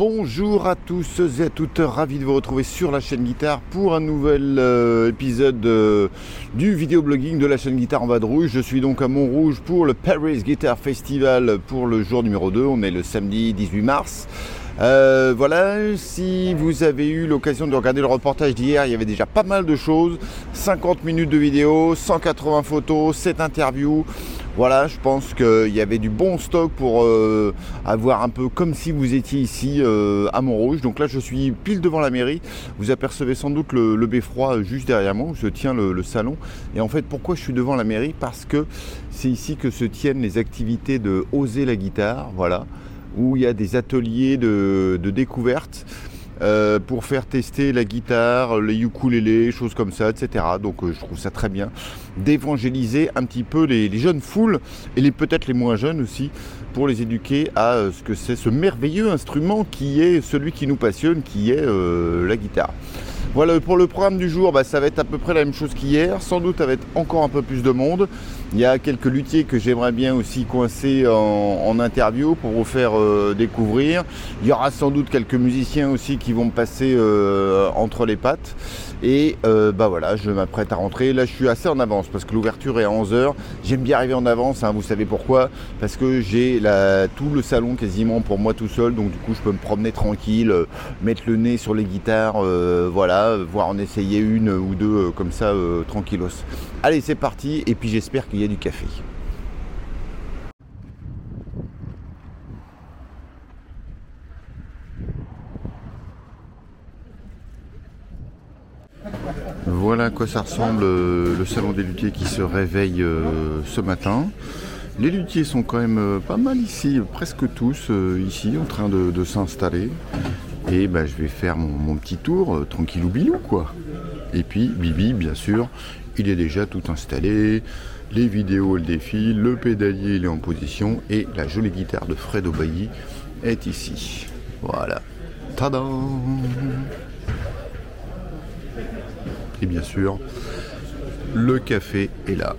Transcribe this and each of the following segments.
Bonjour à tous et à toutes, ravi de vous retrouver sur la chaîne Guitare pour un nouvel euh, épisode euh, du vidéoblogging de la chaîne Guitare en Vadrouille. Je suis donc à Montrouge pour le Paris Guitar Festival pour le jour numéro 2, on est le samedi 18 mars. Euh, voilà, si vous avez eu l'occasion de regarder le reportage d'hier, il y avait déjà pas mal de choses. 50 minutes de vidéo, 180 photos, 7 interviews. Voilà, je pense qu'il y avait du bon stock pour euh, avoir un peu comme si vous étiez ici euh, à Montrouge. Donc là, je suis pile devant la mairie. Vous apercevez sans doute le, beffroi juste derrière moi où se tient le, salon. Et en fait, pourquoi je suis devant la mairie? Parce que c'est ici que se tiennent les activités de Oser la guitare. Voilà où il y a des ateliers de, découverte euh, pour faire tester la guitare, les ukulélés, choses comme ça, etc. Donc euh, je trouve ça très bien d'évangéliser un petit peu les, jeunes foules et peut-être les moins jeunes aussi pour les éduquer à euh, ce que c'est ce merveilleux instrument qui est celui qui nous passionne, qui est la guitare. Voilà, pour le programme du jour, bah, ça va être à peu près la même chose qu'hier, sans doute avec encore un peu plus de monde. Il y a quelques luthiers que j'aimerais bien aussi coincer en, interview pour vous faire euh, découvrir. Il y aura sans doute quelques musiciens aussi qui vont me passer euh, entre les pattes. Et euh, bah voilà, je m'apprête à rentrer. Là, je suis assez en avance parce que l'ouverture est à 11h. J'aime bien arriver en avance, hein, vous savez pourquoi Parce que j'ai tout le salon quasiment pour moi tout seul. Donc, du coup, je peux me promener tranquille, mettre le nez sur les guitares, voilà, voire en essayer une ou deux comme ça, tranquillos. Allez, c'est parti. Et puis, j'espère qu'il y a du café. Voilà à quoi ça ressemble euh, le salon des luthiers qui se réveille euh, ce matin. Les luthiers sont quand même euh, pas mal ici, presque tous ici en train de, s'installer. Et bah, je vais faire mon, petit tour, tranquillou bilou quoi. Et puis Bibi, bien sûr, il est déjà tout installé les vidéos elles défilent, le pédalier il est en position et la jolie guitare de Fred Aubailly est ici. Voilà. Tadam Et bien sûr, le café est là.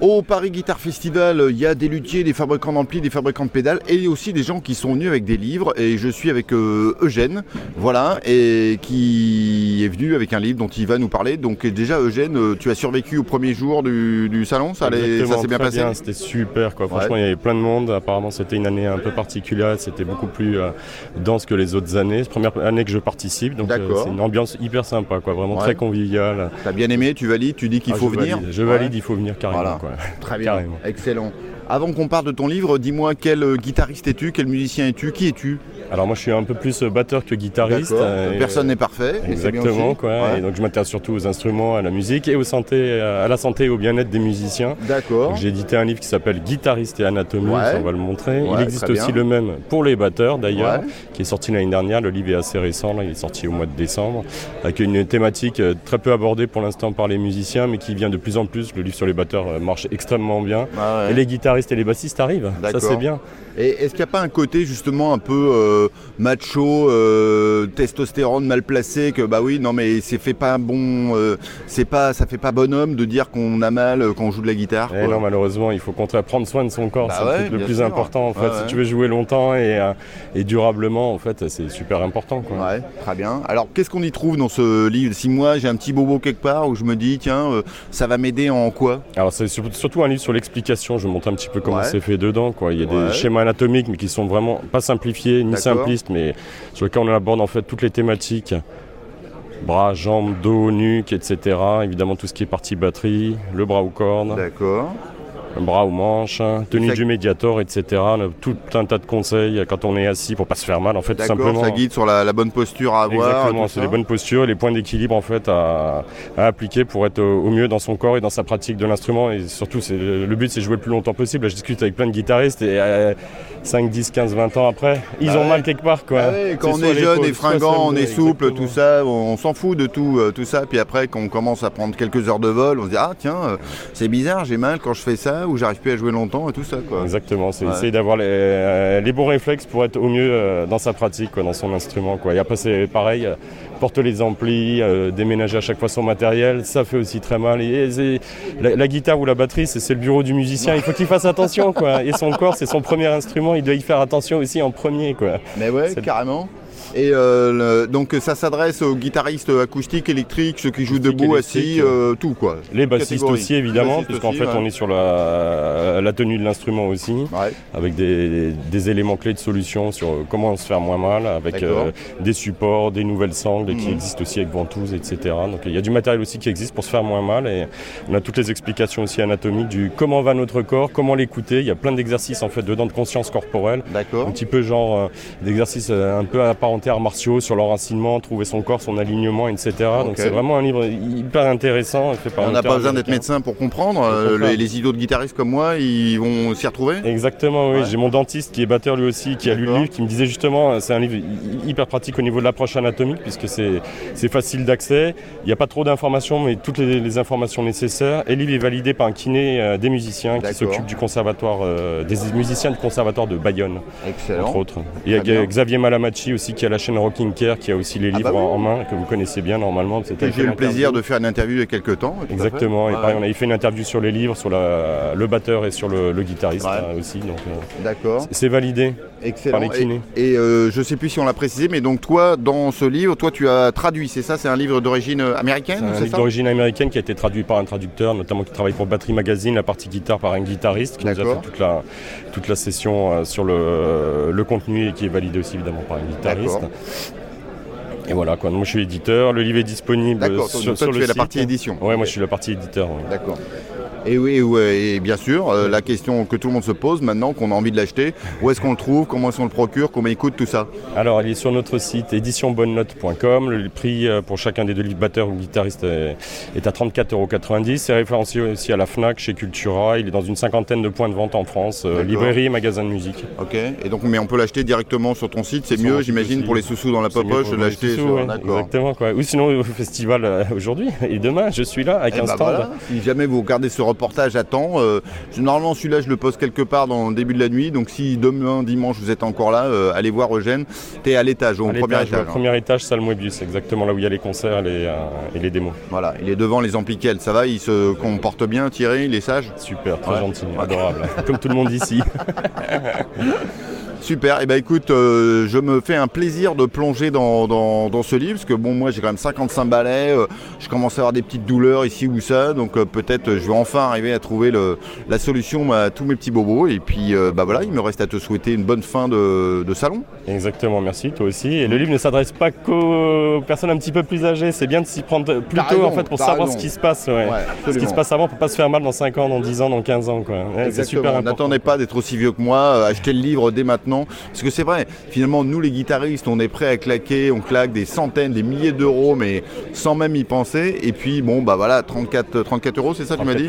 Au Paris Guitar Festival, il y a des luthiers, des fabricants d'amplis, des fabricants de pédales et aussi des gens qui sont venus avec des livres. Et je suis avec euh, Eugène, voilà, et qui est venu avec un livre dont il va nous parler. Donc déjà, Eugène, euh, tu as survécu au premier jour du, salon, ça, ça s'est bien passé C'était super, quoi. Franchement, il y avait plein de monde. Apparemment, c'était une année un peu particulière. C'était beaucoup plus euh, dense que les autres années. C'est la première année que je participe, donc c'est une ambiance hyper sympa, quoi. Vraiment très conviviale. T'as bien aimé Tu valides Tu dis qu'il ah, faut venir Je valide, il faut venir carrément. Très bien. Excellent. Avant qu'on parle de ton livre, dis-moi quel euh, guitariste es-tu, quel musicien es-tu, qui es-tu? Alors moi je suis un peu plus euh, batteur que guitariste. Euh, Personne n'est parfait. Exactement quoi. Et donc je m'intéresse surtout aux instruments, à la musique et aux santé, à la santé et au bien-être des musiciens. D'accord. J'ai édité un livre qui s'appelle Guitariste et anatomie, on va le montrer. il existe aussi le même pour les batteurs d'ailleurs, qui est sorti l'année dernière. Le livre est assez récent, il est sorti au mois de décembre, avec une thématique très peu abordée pour l'instant par les musiciens, mais qui vient de plus en plus. Le livre sur les batteurs marche extrêmement bien. Ah et les guitaristes et les bassistes arrivent. Ça c'est bien. Et est-ce qu'il n'y a pas un côté justement un peu euh, macho, euh, testostérone mal placé que bah oui non mais c'est fait pas bon, euh, c'est pas ça fait pas bonhomme de dire qu'on a mal quand on joue de la guitare. Et eh non malheureusement il faut prendre soin de son corps, bah c'est le plus important en fait. Si tu veux jouer longtemps et, et durablement en fait c'est super important quoi. Ouais très bien. Alors qu'est-ce qu'on y trouve dans ce livre? Si moi j'ai un petit bobo quelque part où je me dis tiens ça va m'aider en quoi? Alors c'est surtout un livre sur l'explication. Je montre un petit peu comment c'est fait dedans quoi. Il y a des schémas anatomiques, mais qui sont vraiment pas simplifiés ni simplistes, mais sur lesquels on aborde en fait toutes les thématiques bras, jambes, dos, nuque, etc. Évidemment tout ce qui est partie batterie, le bras ou cordes. D'accord bras ou manches, tenue du médiator, etc. Tout un tas de conseils quand on est assis pour pas se faire mal, en fait, tout simplement. Ça guide sur la, bonne posture à avoir. Exactement, c'est les bonnes postures, les points d'équilibre en fait à, appliquer pour être au mieux dans son corps et dans sa pratique de l'instrument. Et surtout, le but, c'est jouer le plus longtemps possible. je discute avec plein de guitaristes et 5, 10, 15, 20 ans après, ils bah ont mal quelque part, quoi. Bah quand on est jeune et fringant, on est souple, tout ça, on, s'en fout de tout, euh, tout ça. Puis après, quand on commence à prendre quelques heures de vol, on se dit ah tiens, euh, c'est bizarre, j'ai mal quand je fais ça ou j'arrive plus à jouer longtemps et tout ça. Quoi. Exactement, c'est essayer d'avoir les, les, bons réflexes pour être au mieux dans sa pratique, dans son instrument. Quoi. Et après, c'est pareil, porter les amplis, déménager à chaque fois son matériel, ça fait aussi très mal. Et, la, guitare ou la batterie, c'est le bureau du musicien, il faut qu'il fasse attention. Quoi. Et son corps, c'est son premier instrument, il doit y faire attention aussi en premier. Quoi. Mais ouais, carrément. Et euh, donc ça s'adresse aux guitaristes acoustiques, électriques, ceux qui jouent debout, assis, euh, tout quoi. Les bassistes aussi évidemment, puisqu'en fait on est sur la, tenue de l'instrument aussi, avec des, éléments clés de solution sur comment se faire moins mal, avec euh, des supports, des nouvelles sangles qui mhm. existent aussi avec ventouses, etc. Donc il y a du matériel aussi qui existe pour se faire moins mal et on a toutes les explications aussi anatomiques du comment va notre corps, comment l'écouter. Il y a plein d'exercices en fait dedans de conscience corporelle, un petit peu genre d'exercices un peu apparents terres martiaux sur l'enracinement, trouver son corps, son alignement, etc. Donc c'est vraiment un livre hyper intéressant. On n'a pas besoin d'être médecin pour comprendre. Euh, les, idiots de guitaristes comme moi, ils vont s'y retrouver Exactement, oui. J'ai mon dentiste qui est batteur lui aussi, qui a lu le livre, qui me disait justement, c'est un livre hyper pratique au niveau de l'approche anatomique, puisque c'est facile d'accès. Il n'y a pas trop d'informations, mais toutes les, informations nécessaires. Et le livre est validé par un kiné euh, des musiciens qui s'occupe du conservatoire, euh, des musiciens du conservatoire de Bayonne, Excellent. entre autres. Et il y a Xavier Malamachi aussi qui a la chaîne Rocking Care qui a aussi les ah livres bah en, main que vous connaissez bien normalement. J'ai eu le plaisir de faire une interview il y a quelques temps. Exactement. Et pareil, on avait fait une interview sur les livres, sur le batteur et sur le, guitariste hein, aussi. Euh, D'accord. C'est validé. Excellent. Et, euh, je ne sais plus si on l'a précisé, mais donc toi, dans ce livre, toi, tu as traduit, c'est ça? C'est un livre d'origine américaine C'est un livre d'origine américaine qui a été traduit par un traducteur, notamment qui travaille pour Battery Magazine, la partie guitare par un guitariste qui nous a fait toute la, toute la session euh, sur le, le contenu et qui est validé aussi évidemment par un guitariste. Et voilà, quoi. moi je suis éditeur, le livre est disponible sur, sur le la partie édition. Ouais, moi je suis la partie éditeur. D'accord. Et oui, et bien sûr, euh, la question que tout le monde se pose maintenant qu'on a envie de l'acheter, où est-ce qu'on le trouve, comment est-ce qu'on le procure, comment il coûte, tout ça Alors, il est sur notre site éditionbonnenote.com. Le prix euh, pour chacun des deux livres batteurs ou guitaristes est, à 34,90 euros. C'est référencé aussi à la FNAC, chez Cultura. Il est dans une cinquantaine de points de vente en France, euh, librairie et magasin de musique. Ok, et donc, mais on peut l'acheter directement sur ton site, c'est mieux, j'imagine, pour les sous-sous dans la poche, de l'acheter sur... Exactement, quoi. Ou sinon au festival aujourd'hui et demain, je suis là avec un stand. Si jamais vous regardez ce reportage à temps. Euh, normalement, celui-là, je le pose quelque part dans le début de la nuit. Donc, si demain, dimanche, vous êtes encore là, euh, allez voir Eugène. Tu es à l'étage, au premier étage. Au premier étage, salle Moebius, exactement là où il y a les concerts euh, et les démos. Voilà, il est devant les ampliquels. Ça va Il se comporte bien, Thierry Il est sage? Super, très gentil, adorable. Comme tout le monde ici. Super, et eh ben écoute, euh, je me fais un plaisir de plonger dans, ce livre, parce que bon, moi j'ai quand même 55 balais, euh, je commence à avoir des petites douleurs ici ou ça, donc euh, peut-être je vais enfin arriver à trouver la solution à tous mes petits bobos, et puis bah voilà, il me reste à te souhaiter une bonne fin de, salon. Exactement, merci, toi aussi. Et le livre ne s'adresse pas qu'aux personnes un petit peu plus âgées, c'est bien de s'y prendre plus tôt en fait pour savoir ce qui se passe. ce qui se passe avant pour pas se faire mal dans 5 ans, dans 10 ans, dans 15 ans. c'est super important. N'attendez pas d'être aussi vieux que moi, achetez le livre dès maintenant parce que c'est vrai, finalement, nous les guitaristes, on est prêt à claquer, on claque des centaines, des milliers d'euros, mais sans même y penser. Et puis, bon, bah voilà, 34, 34 euros, c'est ça, tu m'as dit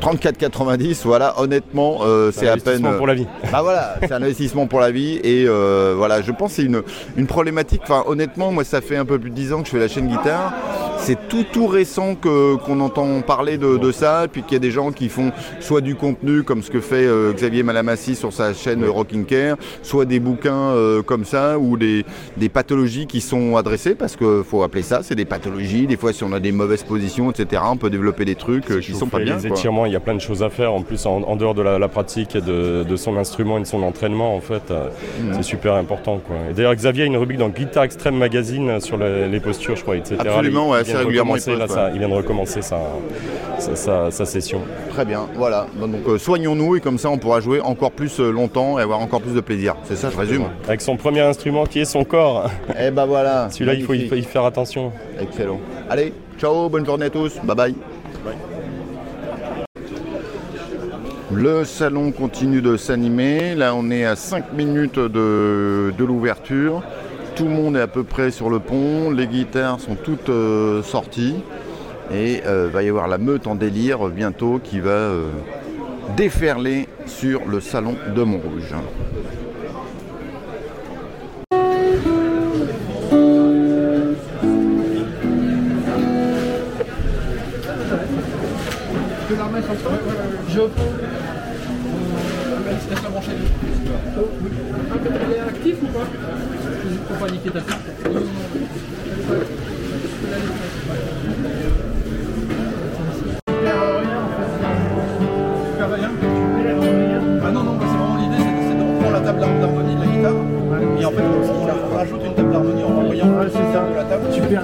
34,90, voilà, honnêtement, euh, c'est à peine. pour la vie. Bah voilà, c'est un investissement pour la vie. Et euh, voilà, je pense que c'est une, une problématique. Enfin, honnêtement, moi, ça fait un peu plus de 10 ans que je fais la chaîne guitare c'est tout tout récent qu'on entend parler de, ça, puis qu'il y a des gens qui font soit du contenu comme ce que fait euh, Xavier Malamassi sur sa chaîne Rocking Care, soit des bouquins euh, comme ça, ou des, pathologies qui sont adressées, parce qu'il faut appeler ça, c'est des pathologies, des fois si on a des mauvaises positions, etc., on peut développer des trucs euh, qui sont pas bien. Les étirements, il y a plein de choses à faire, en plus en, dehors de la, pratique et de, son instrument et de son entraînement, en fait, mmh. c'est super important. d'ailleurs Xavier a une rubrique dans Guitar Extreme Magazine sur les, postures, je crois, etc. Absolument, ouais, régulièrement. il, vient de recommencer sa, session. Très bien, voilà. Donc euh, soignons-nous et comme ça on pourra jouer encore plus euh, longtemps et avoir encore plus de plaisir. C'est ça, je résume. Avec son premier instrument qui est son corps. Et eh ben voilà. Celui-là, il faut, y faire attention. Excellent. Allez, ciao, bonne journée à tous. Bye bye. bye. Le salon continue de s'animer. Là, on est à 5 minutes de l'ouverture tout le monde est à peu près sur le pont, les guitares sont toutes euh, sorties et euh, va y avoir la meute en délire bientôt qui va euh, déferler sur le salon de Montrouge. Ah bah, l'idée c'est de reprendre la table d'harmonie de la guitare Et en fait, on rajoute une table d'harmonie en renvoyant le de la table. Super.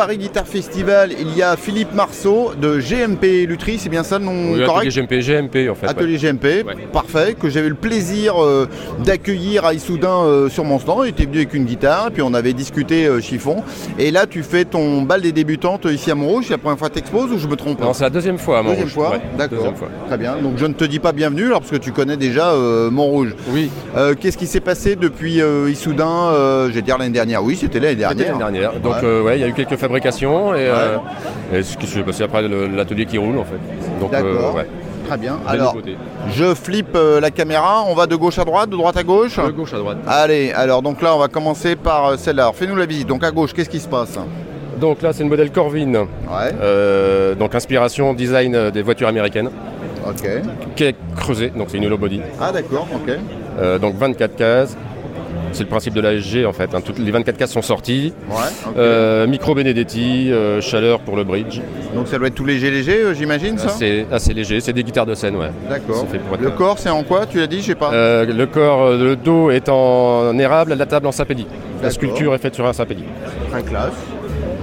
Paris Guitar Festival, il y a Philippe Marceau de GMP Lutry, c'est bien ça le nom correct Atelier GMP, GMP en fait. Atelier GMP, parfait, que j'avais le plaisir euh, d'accueillir à Issoudun euh, sur mon stand. Il était venu avec une guitare, et puis on avait discuté euh, chiffon. Et là, tu fais ton bal des débutantes ici à Montrouge. C'est la première fois que tu exposes ou je me trompe Non, c'est la deuxième fois à Montrouge. Deuxième fois, d'accord. Très bien. Donc je ne te dis pas bienvenue, alors parce que tu connais déjà Montrouge. Oui. Qu'est-ce qui s'est passé depuis Issoudun Je vais dire l'année dernière? Oui, c'était l'année dernière. L'année dernière. Donc ouais, il y a eu quelques fabrication et, euh, et ce qui s'est passé après l'atelier qui roule en fait. Donc euh, ouais. Très bien. alors, je flippe euh, la caméra. On va de gauche à droite, de droite à gauche De gauche à droite. Allez, alors donc là, on va commencer par celle-là. Fais-nous la visite. Donc à gauche, qu'est-ce qui se passe? Donc là, c'est le modèle Corvin. Ouais. donc inspiration design des voitures américaines. Ok. Qui est creusé, donc c'est une hollow body. Ah d'accord, ok. donc 24 cases, c'est le principe de l'ASG en fait. Hein. Toutes les 24 cases sont sorties. Ouais, euh, micro Benedetti, euh, chaleur pour le bridge. Donc ça doit être tout léger léger, euh, j'imagine ça C'est assez léger, c'est des guitares de scène, ouais. D'accord. Le corps c'est en quoi Tu l'as dit, je sais pas. le corps, le dos est en érable, la table en sapédie. La sculpture est faite sur un sapédie. Très classe.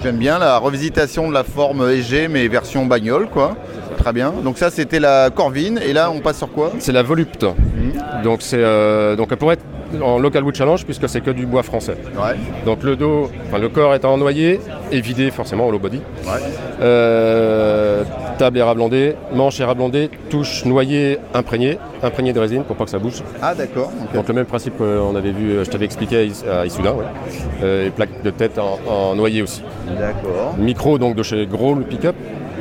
J'aime bien la revisitation de la forme EG mais version bagnole quoi. Très bien. Donc ça c'était la Corvine et là on passe sur quoi? C'est la Volupte. Mmh. Donc c'est donc elle pourrait être en local wood challenge puisque c'est que du bois français. Donc le dos, enfin le corps étant noyé et vidé forcément au low body. Euh, table érablandée, manche érablandée, touche noyée imprégnée, imprégnée de résine pour pas que ça bouge. Ah d'accord. Donc le même principe qu'on avait vu, je t'avais expliqué à Issoudun, euh, et plaque de tête en, noyer aussi. D'accord. Micro donc de chez Gros le pick-up.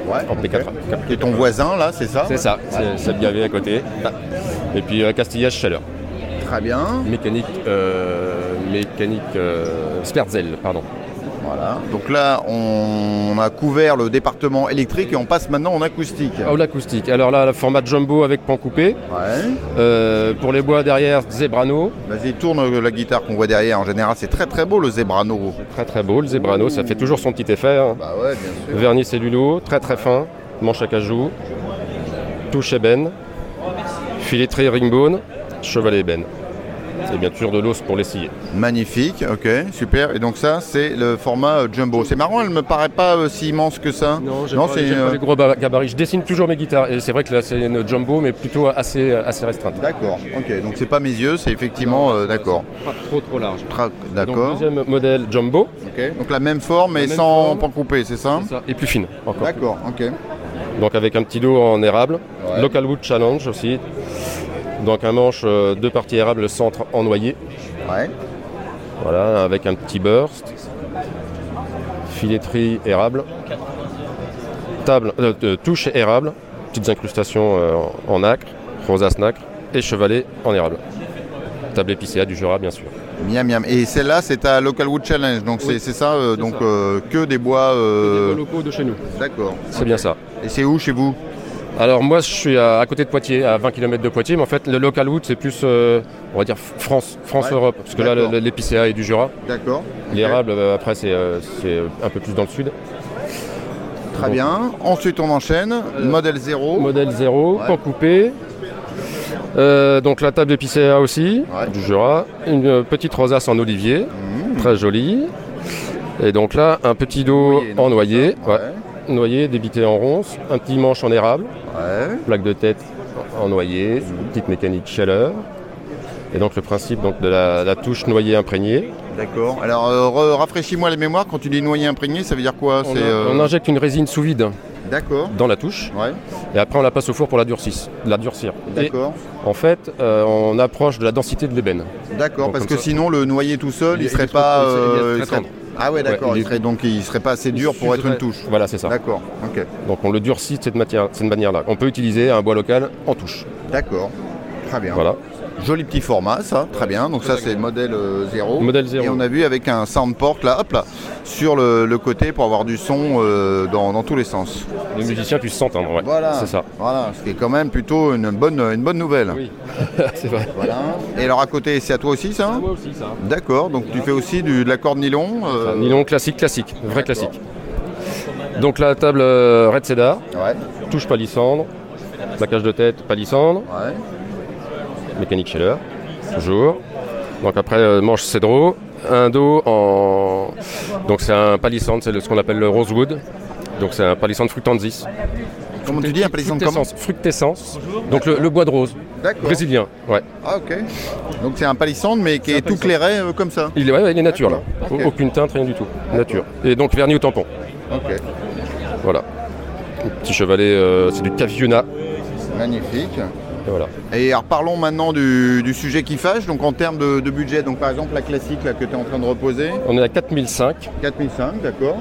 en P4. Et ton voisin là, c'est ça? C'est ça, c'est bien à côté. Et puis euh, castillage chaleur. Très bien. Mécanique, euh, mécanique euh, Sperzel, pardon. Voilà. Donc là, on a couvert le département électrique et on passe maintenant en acoustique. Oh, l'acoustique. Alors là, le format jumbo avec pan coupé. Ouais. Euh, pour les bois derrière, Zebrano. Vas-y, tourne la guitare qu'on voit derrière. En général, c'est très très beau le Zebrano. Très très beau le Zebrano. Ça fait toujours son petit effet. Hein. Bah ouais, bien sûr. Vernis cellulo, très très fin. Manche à cajou. Touche ébène. Filetterie ringbone. Chevalet ébène et bien sûr de l'os pour l'essayer. Magnifique, ok, super. Et donc ça, c'est le format euh, jumbo. C'est marrant, elle ne me paraît pas euh, si immense que ça. Non, c'est pas, les gros gabarits. Je dessine toujours mes guitares et c'est vrai que là c'est une jumbo, mais plutôt assez, assez restreinte. D'accord, ok. Donc c'est pas mes yeux, c'est effectivement euh, d'accord. Pas trop trop large. d'accord. Deuxième modèle jumbo. Ok. Donc la même forme mais sans pan coupé, c'est ça, ça Et plus fine encore. D'accord, ok. Donc avec un petit dos en érable. Local Wood Challenge aussi. Donc un manche, euh, deux parties érables, le centre en noyer. Ouais. Voilà, avec un petit burst. Filetterie érable. Table, euh, touche érable. Petites incrustations euh, en acre, rosace nacre et chevalet en érable. Table épicéa du Jura, bien sûr. Miam, miam. Et celle-là, c'est à Local Wood Challenge, donc c'est ça, donc que des bois. Que des bois locaux de chez nous. D'accord. C'est bien ça. Et c'est où chez vous? Alors moi je suis à, côté de Poitiers, à 20 km de Poitiers, mais en fait le local wood c'est plus, euh, on va dire France, France Europe, parce que là l'épicéa est du Jura. D'accord. L'érable euh, après euh, c'est un peu plus dans le sud. Très bien. Ensuite on enchaîne. modèle 0. Modèle 0, ouais. coupé. donc la table épicéa aussi, du Jura. Une petite rosace en olivier, mmh. très jolie. Et donc là, un petit dos en noyer noyer débité en ronce, un petit manche en érable, plaque de tête en noyer, petite mécanique chaleur. Et donc le principe donc, de la, touche noyer imprégnée. D'accord. Alors euh, rafraîchis-moi la mémoire, quand tu dis noyer imprégné, ça veut dire quoi? On, euh, on, injecte une résine sous vide. D'accord. Dans la touche. Et après on la passe au four pour la durcir. La durcir. D'accord. En fait, euh, on approche de la densité de l'ébène. D'accord, parce que sinon le noyer tout seul, il, ne serait pas. Ah ouais, d'accord. il, serait, donc il serait pas assez dur pour être une touche. Voilà, c'est ça. D'accord. Ok. Donc on le durcit de cette, matière, cette manière-là. On peut utiliser un bois local en touche. D'accord. Très bien. Voilà. Joli petit format, ça, très bien. Donc ça, c'est le modèle 0. Modèle 0. Et on a vu avec un soundport là, hop là, sur le, côté pour avoir du son euh, dans, tous les sens. Les musiciens puissent s'entendre, ouais. Voilà, c'est ça. Voilà, ce qui est quand même plutôt une bonne, une bonne nouvelle. Oui, c'est vrai. Voilà. Et alors à côté, c'est à toi aussi ça Moi aussi ça. D'accord, donc tu fais aussi du, de l'accord nylon euh, Nylon classique, classique, vrai classique. Donc la table euh, Red Cedar, ouais. touche palissandre, plaquage de tête palissandre. Ouais mécanique Scheller, toujours. Donc après, euh, manche cédro, un dos en. Donc c'est un palissandre, c'est ce qu'on appelle le rosewood. Donc c'est un palissandre fructandis. Comment tu dis un palissandre comment Fructescence. Donc le, bois de rose. Brésilien, ouais. Ah ok. Donc c'est un palissandre mais qui est, tout clairé euh, comme ça. Il est, ouais, il est nature là. Aucune teinte, rien du tout. Nature. Et donc vernis au tampon. Ok. Voilà. Petit chevalet, euh, c'est du Caviuna. Magnifique. Et alors parlons maintenant du, sujet qui fâche, donc en termes de, budget, donc par exemple la classique là, que tu es en train de reposer. On est à 4005. 4005, d'accord.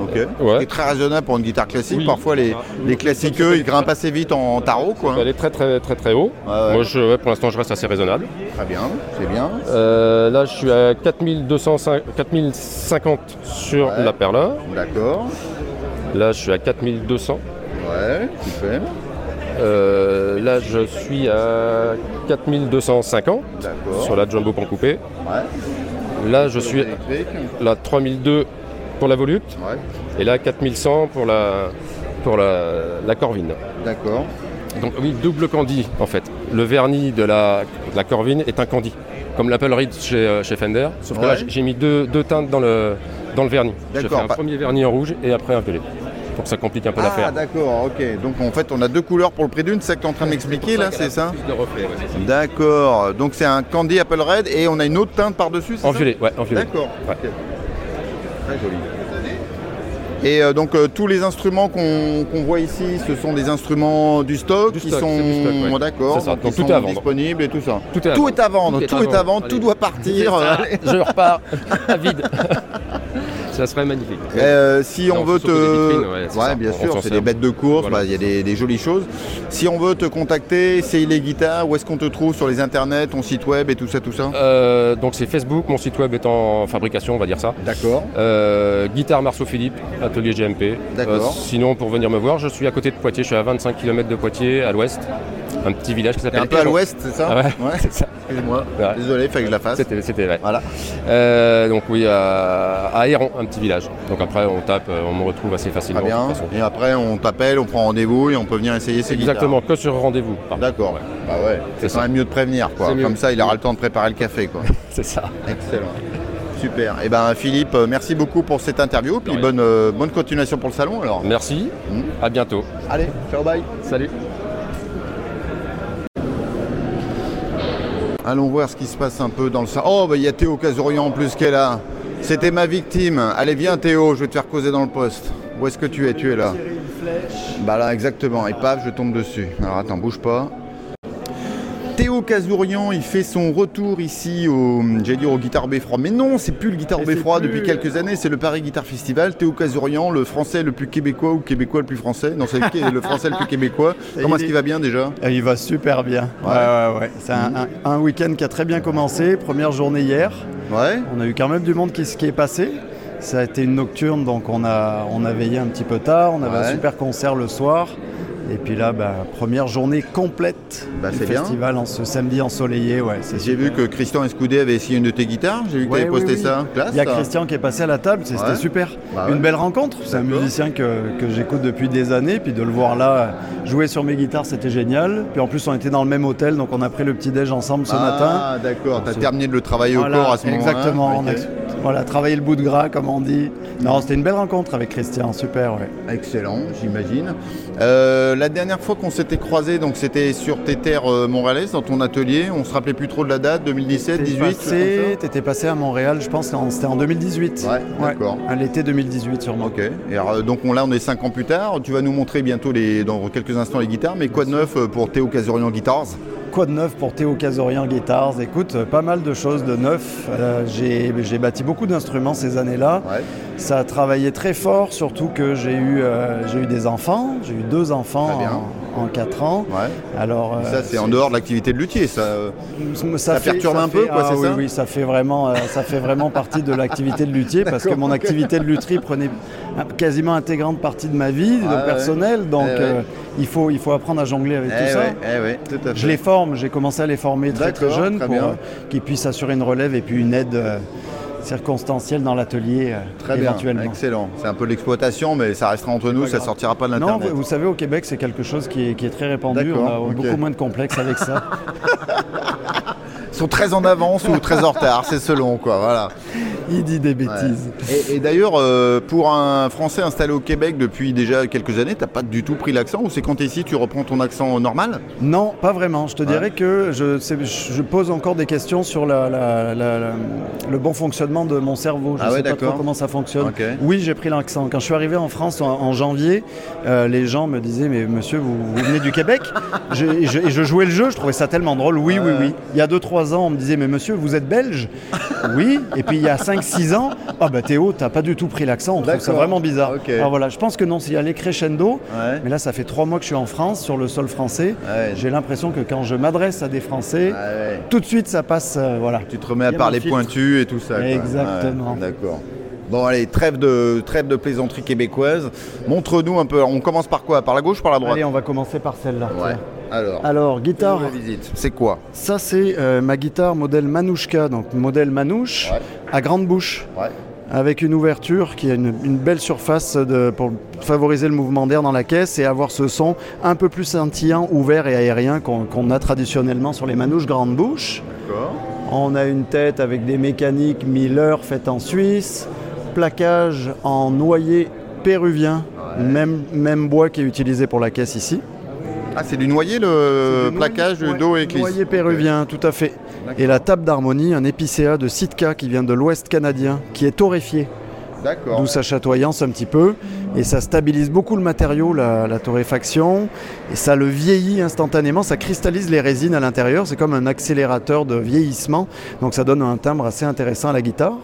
Ok. C'est très raisonnable pour une guitare classique. Parfois les, les classiques, ils grimpent assez vite en, tarot. Quoi. Elle est très très très très haut. Moi je, pour l'instant je reste assez raisonnable. Très bien, c'est bien. Euh, là je suis à 4050 sur la perla. D'accord. Là je suis à 4200. Ouais, super. Euh, là, je suis à 4250 sur la Jumbo Pan coupé. Là, je suis à 3002 pour la Volute. Et là, 4100 pour la, pour la, Corvine. D'accord. Donc oui, double candy en fait. Le vernis de la, la Corvine est un candy, comme l'Apple Reed chez, euh, chez, Fender. Sauf que là, j'ai mis deux, deux, teintes dans le, dans le vernis. J'ai fait un premier vernis en rouge et après un violet pour que ça complique un peu l'affaire. Ah d'accord, ok. Donc en fait on a deux couleurs pour le prix d'une, c'est ça que tu es en train de m'expliquer là, c'est ça, D'accord, donc c'est un Candy Apple Red et on a une autre teinte par-dessus, En violet, ouais, en violet. D'accord. Très joli. Et euh, donc euh, tous les instruments qu'on voit ici, ce sont des instruments du stock qui sont d'accord, donc tout est à vendre. disponibles et tout ça. Tout est à, vendre. Tout est à vendre, tout doit partir. Je repars à vide. Ça serait magnifique. Euh, si on veut te. ouais, bien sûr, c'est des bêtes de course, bah, il y a des, jolies choses. Si on veut te contacter, c'est les guitares, où est-ce qu'on te trouve sur les internets, ton site web et tout ça, tout ça euh, Donc c'est Facebook, mon site web est en fabrication, on va dire ça. D'accord. Euh, guitare Marceau Philippe, atelier GMP. D'accord. sinon, pour venir me voir, je suis à côté de Poitiers, je suis à 25 km de Poitiers, à l'ouest un petit village qui s'appelle. Un peu à l'ouest, c'est ça Ouais, ouais. c'est ça. Excuse-moi. Désolé, il fallait que je la fasse. C'était, c'était vrai. Voilà. Euh, donc oui, à, à Héron, un petit village. Donc après, on tape, euh, on me retrouve assez facilement. Très bien. Et après, on t'appelle, on prend rendez-vous et on peut venir essayer ses Exactement, que sur rendez-vous. D'accord. Bah ouais. C'est quand même mieux de prévenir, quoi. Comme ça, il aura le temps de préparer le café, quoi. c'est ça. Excellent. Super. Et eh ben Philippe, euh, merci beaucoup pour cette interview. Puis bonne, bonne continuation pour le salon alors. Merci. Hmm. À bientôt. Allez, ciao bye. Salut. Allons voir ce qui se passe un peu dans le salon. Oh, bah, il y a Théo Casorian en plus qui est là. C'était ma victime. Allez, viens Théo, je vais te faire causer dans le poste. Où est-ce que tu es? Tu es là. Bah là, exactement. Et paf, je tombe dessus. Alors attends, bouge pas. Théo Casourian, il fait son retour ici au, j'allais dire au Guitar Beffroi. Mais non, c'est plus le Guitar Beffroi depuis quelques années, c'est le Paris Guitar Festival. Théo Casourian, le français le plus québécois ou québécois le plus français? Non, c'est le français le plus québécois. Comment est-ce qu'il va bien déjà? Il va super bien. Ouais, ouais, ouais. C'est un, week-end qui a très bien commencé. Première journée hier. Ouais. On a eu quand même du monde qui, qui est passé. Ça a été une nocturne, donc on a, on a veillé un petit peu tard. On avait un super concert le soir. Et puis là, bah, première journée complète bah, du festival en ce samedi ensoleillé. Ouais, J'ai vu que Christian Escoudé avait essayé une de tes guitares. J'ai vu que tu avais posté ça. Il y a Christian qui est passé à la table, c'était super. Bah une belle rencontre. C'est un musicien que, que j'écoute depuis des années. Puis de le voir là jouer sur mes guitares, c'était génial. Puis en plus, on était dans le même hôtel, donc on a pris le petit-déj ensemble ce matin. Ah, d'accord. Tu as terminé de le travailler au corps à ce moment-là. Exactement. Voilà, travailler le bout de gras, comme on dit. Non, c'était une belle rencontre avec Christian, super, ouais. Excellent, j'imagine. Euh, la dernière fois qu'on s'était croisé, donc c'était sur tes terres euh, montréalaises, dans ton atelier. On se rappelait plus trop de la date, 2017, 2018 Tu étais passé à Montréal, je pense, c'était en 2018. Ouais, d'accord. À l'été 2018, sûrement. Ok. Et euh, donc on, là, on est cinq ans plus tard. Tu vas nous montrer bientôt les, dans quelques instants les guitares. Mais quoi de neuf pour Théo Casorian Guitars? Quoi de neuf pour Théo Casorian Guitars Écoute, pas mal de choses de neuf. j'ai bâti beaucoup d'instruments ces années-là. Ça a travaillé très fort, surtout que j'ai eu, eu des enfants. J'ai eu deux enfants en 4 ans. Alors, ça, c'est en dehors de l'activité de luthier. Ça, ça, perturbe un peu, quoi, ah, oui, ça Oui, ça fait, vraiment, ça fait vraiment partie de l'activité de luthier parce que mon activité de luthier prenait quasiment intégrante partie de ma vie, de ah, personnel. Donc, eh il, faut, il faut apprendre à jongler avec eh tout ça. Eh Je les forme, j'ai commencé à les former très très jeunes pour qu'ils puissent assurer une relève et puis une aide circonstancielle dans l'atelier euh, Très éventuellement. Bien, excellent. C'est un peu l'exploitation, mais ça restera entre nous, ça ne sortira pas de l'Internet. Non, vous, savez, au Québec, c'est quelque chose qui est, très répandu. On a beaucoup moins de complexes avec ça. Sont très en avance ou très en retard, c'est selon quoi. Voilà. Il dit des bêtises. Et, d'ailleurs, euh, pour un Français installé au Québec depuis déjà quelques années, tu n'as pas du tout pris l'accent ou c'est quand tu es ici, tu reprends ton accent normal? Non, pas vraiment. Je te dirais que je, je, pose encore des questions sur la, le bon fonctionnement de mon cerveau. Je ah sais pas trop comment ça fonctionne. Oui, j'ai pris l'accent. Quand je suis arrivé en France en, janvier, euh, les gens me disaient Mais monsieur, vous, venez du Québec? Et je, jouais le jeu, je trouvais ça tellement drôle. Oui, oui, oui. Il y a 2-3 ans, on me disait Mais monsieur, vous êtes belge Oui. Et puis il y a 5 6 ans, ah bah Théo, t'as pas du tout pris l'accent, on trouve ça vraiment bizarre. Alors voilà, je pense que non, s'il y a les crescendo, mais là ça fait trois mois que je suis en France, sur le sol français, j'ai l'impression que quand je m'adresse à des Français, tout de suite ça passe, euh, voilà. Tu te remets à parler pointu et tout ça. Exactement. D'accord. Bon allez, trêve de, trêve de plaisanterie québécoise. Montre-nous un peu, on commence par quoi? Par la gauche ou par la droite? Allez, on va commencer par celle-là. Alors, Alors guitare. C'est quoi Ça, c'est euh, ma guitare modèle Manouchka, donc modèle Manouche, à grande bouche. Avec une ouverture qui a une, belle surface de, pour favoriser le mouvement d'air dans la caisse et avoir ce son un peu plus scintillant, ouvert et aérien qu'on a traditionnellement sur les manouches grande bouche. On a une tête avec des mécaniques Miller faites en Suisse, plaquage en noyer péruvien, même, même bois qui est utilisé pour la caisse ici. Ah, c'est du noyer le plaquage du dos et Noyer péruvien, tout à fait. Et la table d'harmonie, un épicéa de Sitka qui vient de l'ouest canadien, qui est torréfié. D'où sa chatoyance un petit peu. Et ça stabilise beaucoup le matériau, la, la, torréfaction. Et ça le vieillit instantanément. Ça cristallise les résines à l'intérieur. C'est comme un accélérateur de vieillissement. Donc ça donne un timbre assez intéressant à la guitare.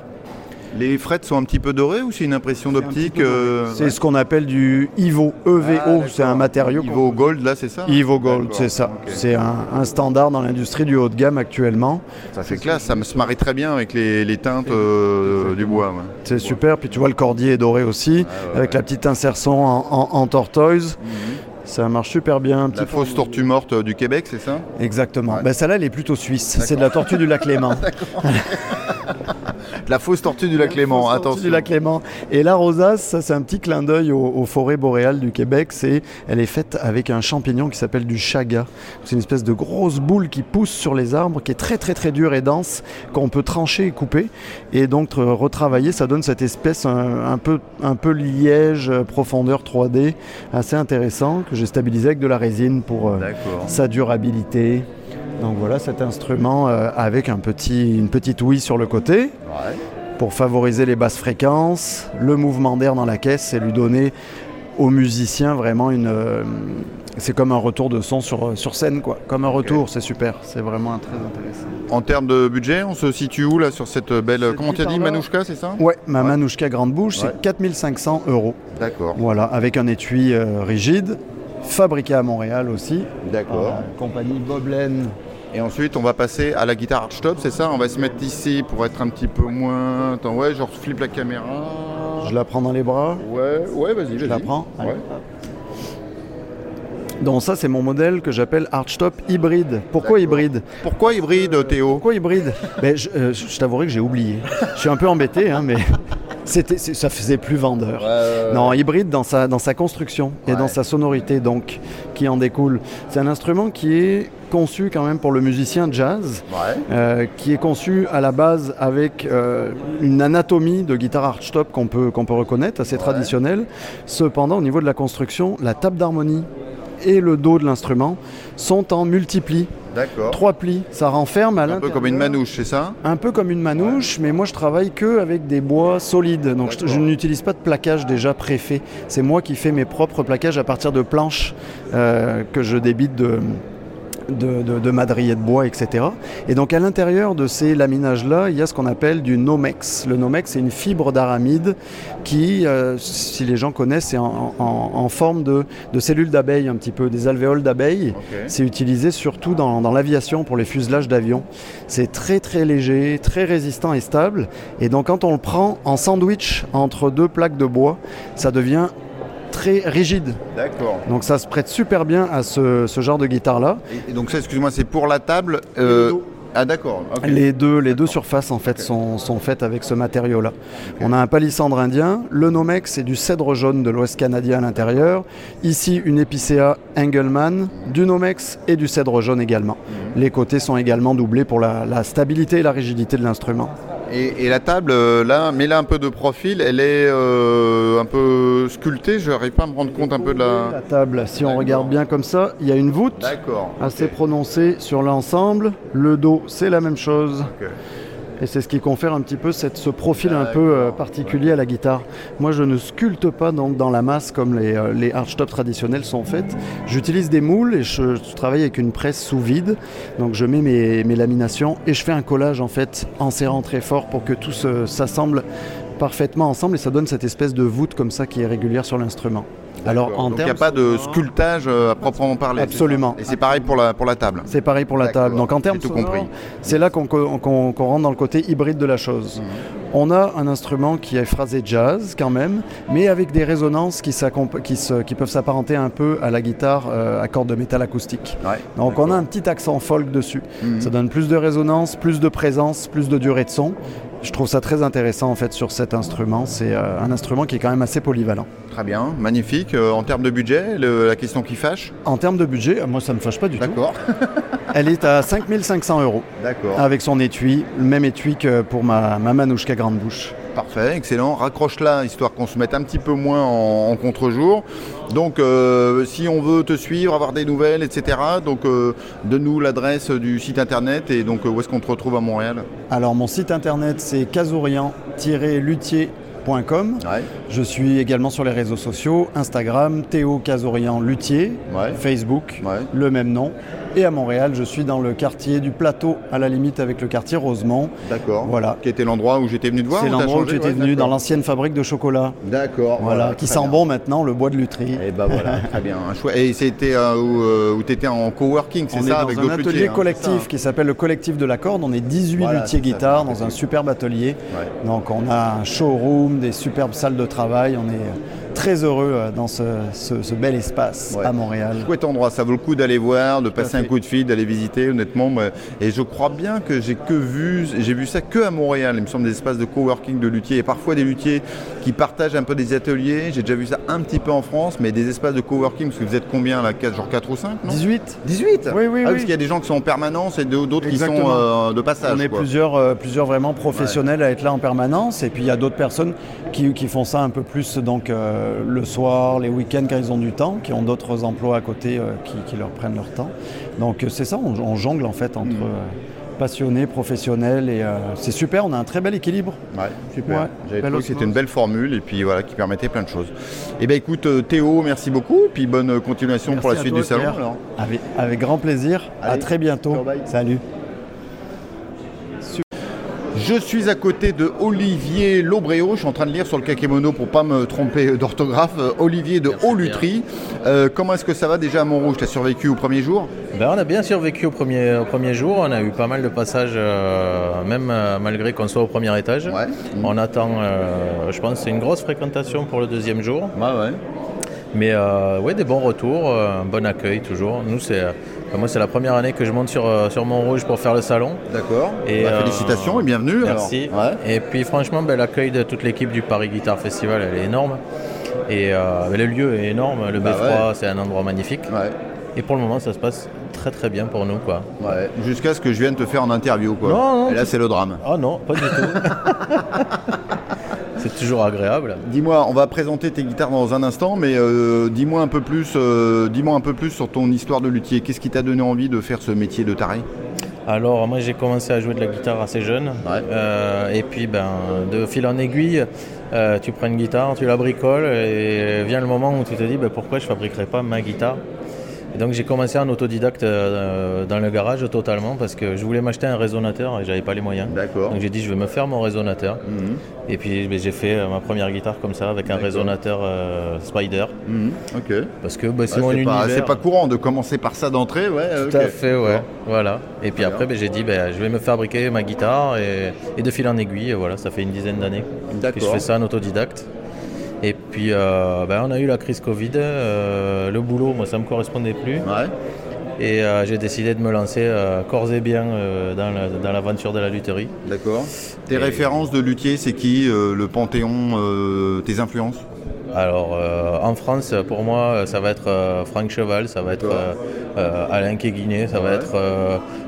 Les frettes sont un petit peu dorées ou c'est une impression d'optique euh, C'est ce qu'on appelle du Ivo, EVO, ah, c'est un matériau. Ivo Gold, là, c'est ça? Ivo Gold, c'est ça. C'est un, standard dans l'industrie du haut de gamme actuellement. Ça fait classe, ça se marie très bien avec les, teintes euh, du bois. C'est super, puis tu vois le cordier est doré aussi, avec la petite insertion en, tortoise. Mhm. Ça marche super bien. La fausse tortue morte euh, du Québec, c'est ça? Exactement. Ben, celle-là, elle est plutôt suisse. C'est de la tortue du lac Léman. La fausse tortue du lac Clément, attention. du lac Clément. Et la rosace, ça c'est un petit clin d'œil aux, forêts boréales du Québec. C'est, elle est faite avec un champignon qui s'appelle du chaga. C'est une espèce de grosse boule qui pousse sur les arbres, qui est très très très dure et dense, qu'on peut trancher et couper. Et donc retravailler, ça donne cette espèce un, peu, un peu liège, profondeur 3D, assez intéressant, que j'ai stabilisé avec de la résine pour euh, sa durabilité. Donc voilà cet instrument euh, avec un petit, une petite ouïe sur le côté pour favoriser les basses fréquences, le mouvement d'air dans la caisse et lui donner aux musiciens vraiment une. Euh, c'est comme un retour de son sur, euh, sur scène, quoi. Comme un retour, c'est super. C'est vraiment très intéressant. En termes de budget, on se situe où là sur cette belle. Comment tu as dit Manouchka, c'est ça? Ouais, ma Manouchka Grande Bouche, c'est 4500 euros. D'accord. Voilà, avec un étui rigide, fabriqué à Montréal aussi. D'accord. compagnie Boblen et ensuite, on va passer à la guitare archtop, c'est ça? On va se mettre ici pour être un petit peu moins. Attends, ouais, genre flip la caméra. Je la prends dans les bras Ouais, ouais, vas-y, Je la prends ouais. Donc ça, c'est mon modèle que j'appelle Archtop hybride. Pourquoi hybride Pourquoi hybride, Théo? Pourquoi hybride? Ben, Je, euh, je t'avouerai que j'ai oublié. je suis un peu embêté, hein, mais c'était, ça faisait plus vendeur. non, hybride dans sa, dans sa construction et dans sa sonorité, donc, qui en découle. C'est un instrument qui est conçu quand même pour le musicien jazz, euh, qui est conçu à la base avec euh, une anatomie de guitare archtop qu'on peut, qu'on peut reconnaître, assez traditionnelle. Cependant, au niveau de la construction, la table d'harmonie et le dos de l'instrument sont en multipli. D'accord. Trois plis, ça renferme à l'intérieur. Un peu comme une manouche, c'est ça Un peu comme une manouche, mais moi je travaille que avec des bois solides. Donc je, n'utilise pas de plaquage déjà préfait. C'est moi qui fais mes propres plaquages à partir de planches euh, que je débite de, de, de, madriers de bois, etc. Et donc à l'intérieur de ces laminages-là, il y a ce qu'on appelle du Nomex. Le Nomex, c'est une fibre d'aramide qui, euh, si les gens connaissent, est en, forme de, cellules d'abeilles, un petit peu, des alvéoles d'abeilles. C'est utilisé surtout dans, dans l'aviation pour les fuselages d'avions. C'est très très léger, très résistant et stable. Et donc quand on le prend en sandwich entre deux plaques de bois, ça devient très rigide. D'accord. Donc ça se prête super bien à ce, genre de guitare-là. Et, donc ça, excuse-moi, c'est pour la table euh, ah d'accord. Les deux, les deux surfaces en fait sont, faites avec ce matériau-là. On a un palissandre indien, le Nomex c'est du cèdre jaune de l'Ouest canadien à l'intérieur. Ici une épicéa Engelmann, du Nomex et du cèdre jaune également. Mhm. Les côtés sont également doublés pour la stabilité et la rigidité de l'instrument. Et, la table, euh, là, mais là un peu de profil, elle est euh, un peu sculptée, je n'arrive pas à me rendre compte un peu de la... La table, si on regarde bien comme ça, il y a une voûte assez prononcée sur l'ensemble. Le dos, c'est la même chose. Et c'est ce qui confère un petit peu cette, ce profil un peu euh, particulier à la guitare. Moi, je ne sculpte pas donc, dans la masse comme les, euh, les archtops traditionnels sont faits. J'utilise des moules et je, travaille avec une presse sous vide. Donc, je mets mes, mes, laminations et je fais un collage en fait en serrant très fort pour que tout s'assemble parfaitement ensemble et ça donne cette espèce de voûte comme ça qui est régulière sur l'instrument. Alors, il n'y a pas de sculptage euh, à proprement parler. Absolument. Et c'est pareil pour la, pour la table. C'est pareil pour la table. Donc en termes tout compris. C'est là qu'on rentre dans le côté hybride de la chose. Mhm. On a un instrument qui est phrasé jazz quand même, mais avec des résonances qui, qui, qui peuvent s'apparenter un peu à la guitare euh, à cordes de métal acoustique. Donc on a un petit accent folk dessus. Mhm. Ça donne plus de résonance, plus de présence, plus de durée de son. Je trouve ça très intéressant en fait sur cet instrument. C'est euh, un instrument qui est quand même assez polyvalent. Très bien, magnifique. Euh, en termes de budget, la question qui fâche En termes de budget, moi ça ne me fâche pas du tout. D'accord. Elle est à 5500 euros. D'accord. Avec son étui, le même étui que pour ma, ma Manouchka Grande Bouche. Parfait, excellent. Raccroche-la histoire qu'on se mette un petit peu moins en, contre-jour. Donc, euh, si on veut te suivre, avoir des nouvelles, etc., donc euh, donne-nous l'adresse du site internet et donc où est-ce qu'on te retrouve à Montréal? Alors, mon site internet c'est casourian-luthier.com. Je suis également sur les réseaux sociaux Instagram, Théo Casorian Luthier, Facebook, le même nom. Et à Montréal, je suis dans le quartier du Plateau, à la limite avec le quartier Rosemont. D'accord. Voilà. Qui était l'endroit où j'étais venu te voir C'est l'endroit où tu étais venu, dans l'ancienne fabrique de chocolat. D'accord. Voilà, qui sent bon maintenant, le bois de lutherie. Et eh ben voilà, très bien. Et c'était euh, euh, où, tu étais en coworking, c'est ça avec dans un atelier hein, collectif qui s'appelle le collectif de la corde. On est 18 luthiers guitares dans un superbe atelier. Donc on a un showroom, des superbes salles de travail. On est très heureux euh, dans ce, bel espace à Montréal. Chouette endroit, ça vaut le coup d'aller voir, de passer un coup de fil, d'aller visiter honnêtement. Et je crois bien que j'ai que vu, j'ai vu ça que à Montréal. Il me semble des espaces de coworking de luthiers et parfois des luthiers qui partagent un peu des ateliers. J'ai déjà vu ça un petit peu en France, mais des espaces de coworking, parce que vous êtes combien là Genre 4 ou 5 18. 18 Oui, oui, ah, Parce qu'il y a des gens qui sont en permanence et d'autres qui sont euh, de passage. On est plusieurs, euh, plusieurs vraiment professionnels à être là en permanence et puis il y a d'autres personnes qui, font ça un peu plus donc le soir, les week-ends quand ils ont du temps, qui ont d'autres emplois à côté euh, qui, leur prennent leur temps. Donc euh, c'est ça, on, jongle en fait entre mm. euh, passionnés, professionnels et c'est super, on a un très bel équilibre. Ouais, super. c'était une belle formule et puis voilà qui permettait plein de choses. Eh bien écoute Théo, merci beaucoup et puis bonne continuation pour la suite du salon. Avec, grand plaisir, à très bientôt. Salut. Je suis à côté de Olivier Lobréo. Je suis en train de lire sur le kakémono pour pas me tromper d'orthographe. Euh, Olivier de Haut-Lutry. Euh, comment est-ce que ça va déjà à Montrouge? Tu as survécu au premier jour? Ben, On a bien survécu au premier, au premier jour. On a eu pas mal de passages, euh, même malgré qu'on soit au premier étage. On attend, je pense, une grosse fréquentation pour le deuxième jour. ouais. Mais ouais, des bons retours, un bon accueil toujours. Nous, c'est moi, c'est la première année que je monte sur, euh, sur Montrouge pour faire le salon. D'accord. Bah, euh, félicitations et bienvenue. Merci. Et puis, franchement, ben, l'accueil de toute l'équipe du Paris Guitar Festival, elle est énorme. Et euh, ben, le lieu est énorme. Le bah B3, c'est un endroit magnifique. Et pour le moment, ça se passe très très bien pour nous. Quoi. Jusqu'à ce que je vienne te faire en interview. Quoi. Non, non, Et là, c'est le drame. Ah non, pas du tout. c'est toujours agréable. Dis-moi, on va présenter tes guitares dans un instant, mais euh, dis-moi un peu plus, euh, dis-moi un peu plus sur ton histoire de luthier. Qu'est-ce qui t'a donné envie de faire ce métier de taré? Alors moi j'ai commencé à jouer de la guitare assez jeune euh, et puis ben de fil en aiguille tu prends une guitare, tu la bricoles et vient le moment où tu te dis ben, pourquoi je fabriquerais pas ma guitare? Donc j'ai commencé en autodidacte euh, dans le garage totalement parce que je voulais m'acheter un résonateur et j'avais pas les moyens. D'accord. Donc j'ai dit je vais me faire mon résonateur. Mhm. Et puis ben, j'ai fait euh, ma première guitare comme ça avec un résonateur euh, Spider. Mhm. Ok. Parce que ben, c'est mon univers. C'est pas courant de commencer par ça d'entrée, ouais. Tout à fait, ouais. Voilà. Et puis après ben, j'ai dit je vais me fabriquer ma guitare et, de fil en aiguille. voilà, ça fait une dizaine d'années que je fais ça en autodidacte. Et puis euh, ben, on a eu la crise Covid, euh, le boulot, moi ça me correspondait plus. Et euh, j'ai décidé de me lancer corps et bien dans l'aventure de la lutherie. D'accord. Tes références de luthier, c'est qui Le Panthéon, tes influences? Alors en France, pour moi, ça va être Franck Cheval, ça va être Alain Kéguiné, ça va être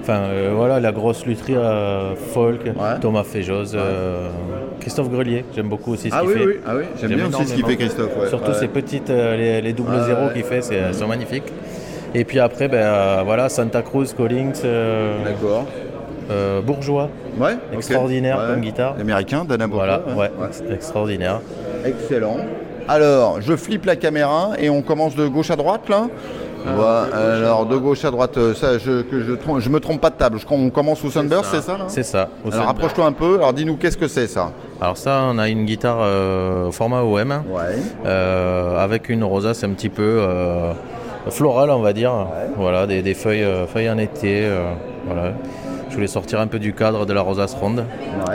enfin voilà la grosse lutherie folk, Thomas Féjoz, Christophe Grelier, j'aime beaucoup aussi ce ah qu'il fait. Oui, ah oui, j'aime bien aussi ce qu'il fait Christophe. Surtout ces petites, euh, les, doubles zéros qu'il fait, c'est, sont magnifiques. Et puis après, ben, euh, voilà, Santa Cruz, Collins. Euh. Bourgeois. Ouais. Extraordinaire comme guitare. Américain, Dana Bourgeois. Voilà, ouais, extraordinaire. Excellent. Alors, je flippe la caméra et on commence de gauche à droite là alors de gauche à droite, euh, ça, je, que je, je me trompe pas de table. on commence au Sunburst, c'est ça, C'est ça. Alors rapproche-toi un peu. Alors dis-nous qu'est-ce que c'est ça Alors ça, on a une guitare euh, format OM euh, avec une rosace un petit peu florale, on va dire. Voilà, des, feuilles, feuilles en été. voilà. Je voulais sortir un peu du cadre de la rosace ronde,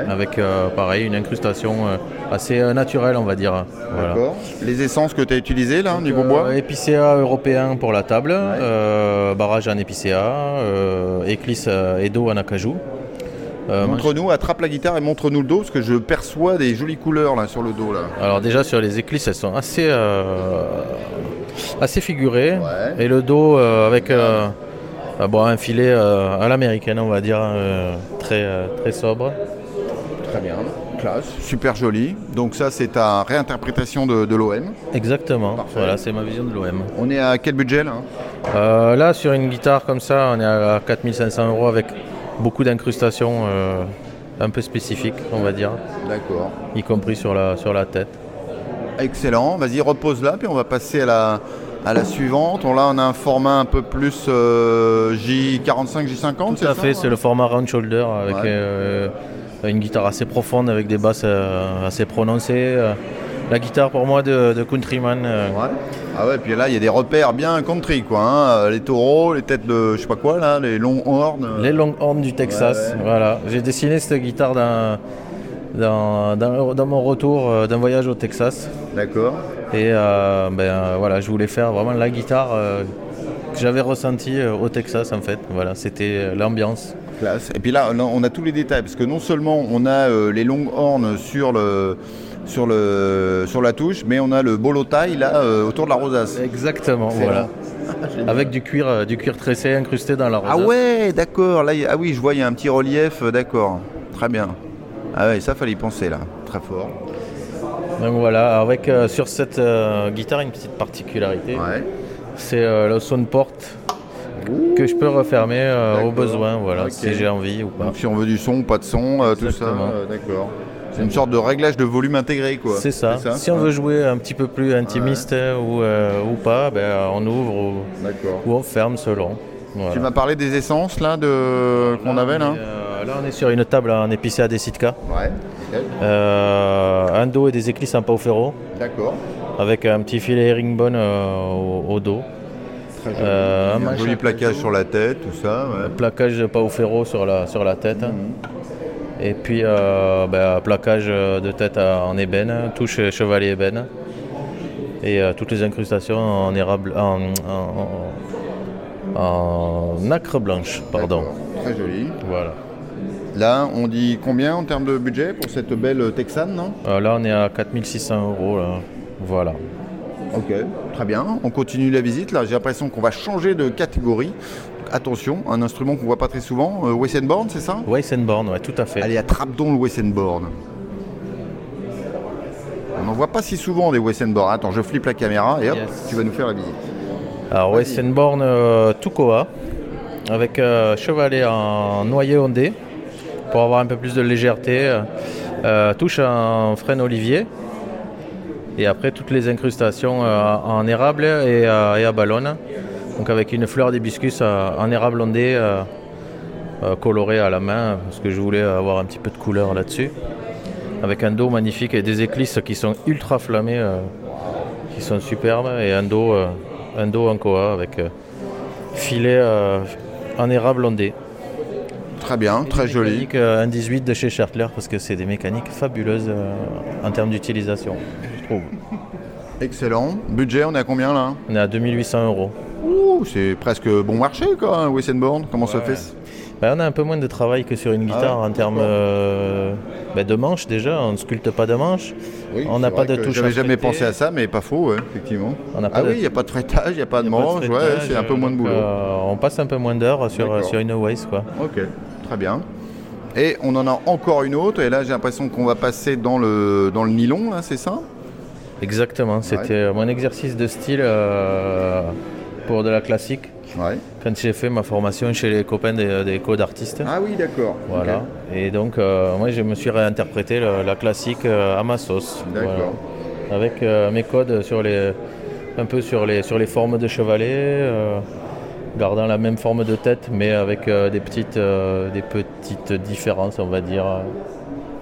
avec euh, pareil une incrustation euh, assez euh, naturelle, on va dire. Les essences que tu as utilisées là, niveau bois Épicéa européen pour la table, barrage en épicéa, éclisse Edo en acajou. montre-nous, attrape la guitare et montre-nous le dos, parce que je perçois des jolies couleurs là sur le dos. Là. Alors déjà sur les éclisses, elles sont assez, assez figurées. Et le dos avec bon, un filet euh, à l'américaine, on va dire, euh, très, euh, très sobre. Très bien, classe, super joli. Donc ça, c'est ta réinterprétation de, l'OM Exactement, voilà, c'est ma vision de l'OM. On est à quel budget là? Là, sur une guitare comme ça, on est à 4500 euros avec beaucoup d'incrustations un peu spécifiques, on va dire. D'accord. Y compris sur la, sur la tête. Excellent, vas-y repose là, puis on va passer à la, à la suivante. là, on a un format un peu plus euh, J45, J50. Tout à fait, c'est le format round shoulder avec euh, une guitare assez profonde avec des basses euh, assez prononcées. la guitare pour moi de, countryman. Ah ouais, puis là il y a des repères bien country quoi. Hein. Les taureaux, les têtes de je sais pas quoi là, les longs horns. Les longs horns du Texas. Voilà. J'ai dessiné cette guitare dans, dans mon retour d'un voyage au Texas. D'accord. Et euh, ben, euh, voilà, je voulais faire vraiment la guitare euh, que j'avais ressentie au Texas en fait. Voilà, c'était l'ambiance. Classe. Et puis là, on a tous les détails parce que non seulement on a les longues horns sur le sur, le, sur la touche, mais on a le bolo taille là autour de la rosace. Exactement, voilà. Avec du cuir, du cuir tressé incrusté dans la rosace. Ah ouais, d'accord. Là, ah oui, je vois, il y a un petit relief, d'accord. Très bien. Ah ouais, ça fallait y penser là, très fort. Donc voilà, avec euh, sur cette euh, guitare une petite particularité. C'est euh, le soundport que je peux refermer au besoin, voilà, si j'ai envie ou pas. Donc si on veut du son, pas de son, tout ça. D'accord. C'est une sorte de réglage de volume intégré, quoi. C'est ça. Si on veut jouer un petit peu plus intimiste ou, ou pas, ben, on ouvre ou, ou on ferme selon. Tu m'as parlé des essences là de qu'on avait là. là, on est sur une table en épicé à des Sitka. Ouais. Euh, un dos et des éclisses en pau ferro. D'accord. Avec un petit filet herringbone euh, au, dos. Très joli. Euh, un, joli plaquage sur la tête, tout ça. Plaquage de pau ferro sur la, sur la tête. Mhm. Et puis un plaquage de tête en ébène, touche chevalier ébène. Et toutes les incrustations en érable, en, en, nacre blanche, pardon. Très joli. Voilà. Là, on dit combien en termes de budget pour cette belle Texane non? Euh, Là, on est à 4600 euros. Voilà. Ok, très bien. On continue la visite. Là, j'ai l'impression qu'on va changer de catégorie. Attention, un instrument qu'on voit pas très souvent. Euh, Wessenborn, c'est ça? Wessenborn, oui, tout à fait. Allez, attrape donc le Wessenborn. On n'en voit pas si souvent des Wessenborn. Attends, je flippe la caméra et hop, tu vas nous faire la visite. Alors, Wessenborn euh, Tukoa, avec euh, chevalet en noyer ondé pour avoir un peu plus de légèreté. Euh, touche en frêne olivier. Et après toutes les incrustations euh, en érable et, à ballon. Donc avec une fleur d'hibiscus en érable ondé coloré à la main, parce que je voulais avoir un petit peu de couleur là-dessus. Avec un dos magnifique et des éclisses qui sont ultra flammées, qui sont superbes, et un dos, un dos en koa avec filet en érable ondé. Très bien, très joli. Un 18 de chez Schertler parce que c'est des mécaniques fabuleuses euh, en termes d'utilisation, je trouve. Excellent. Budget, on est à combien là? On est à 2800 euros. Ouh, c'est presque bon marché quoi, un Wissenborn. Comment ça fait? Ben, On a un peu moins de travail que sur une guitare ah en termes euh, ben, de manches déjà. On ne sculpte pas de manches. on n'a pas de touche. J'avais jamais pensé à ça, mais pas faux, effectivement. ah oui, il n'y a pas de frettage, il n'y a pas de manches, c'est un peu moins de boulot. Euh, on passe un peu moins d'heures sur, sur une Waze. Quoi. Ok très bien. Et on en a encore une autre, et là j'ai l'impression qu'on va passer dans le, dans le nylon, c'est ça? Exactement, c'était mon exercice de style euh, pour de la classique. Quand j'ai fait ma formation chez les copains des, des codes artistes. Ah oui, d'accord. Voilà. Et donc, euh, moi, je me suis réinterprété la, classique euh, à ma sauce. D'accord. Avec mes codes sur les, un peu sur les, sur les formes de chevalet gardant la même forme de tête, mais avec euh, des, petites, euh, des petites différences, on va dire,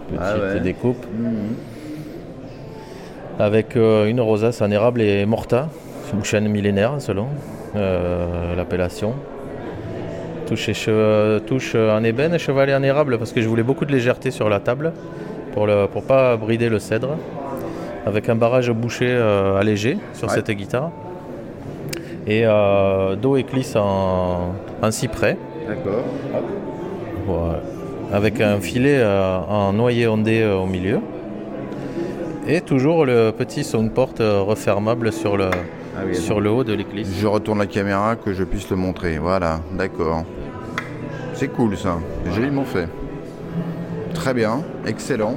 petites ah découpes. Mhm. Avec euh, une rosace en érable et morta, une chaîne millénaire selon l'appellation. Touche, touche en ébène, chevalet en érable, parce que je voulais beaucoup de légèreté sur la table, pour ne pour pas brider le cèdre. Avec un barrage bouché allégé sur cette guitare et euh, dos éclisse en, en cyprès. D'accord. Avec un filet euh, en noyer ondé euh, au milieu. Et toujours le petit soundport refermable sur le, ah sur le haut de l'éclisse. Je retourne la caméra que je puisse le montrer. Voilà, d'accord. C'est cool ça. C'est joliment fait. Très bien, excellent.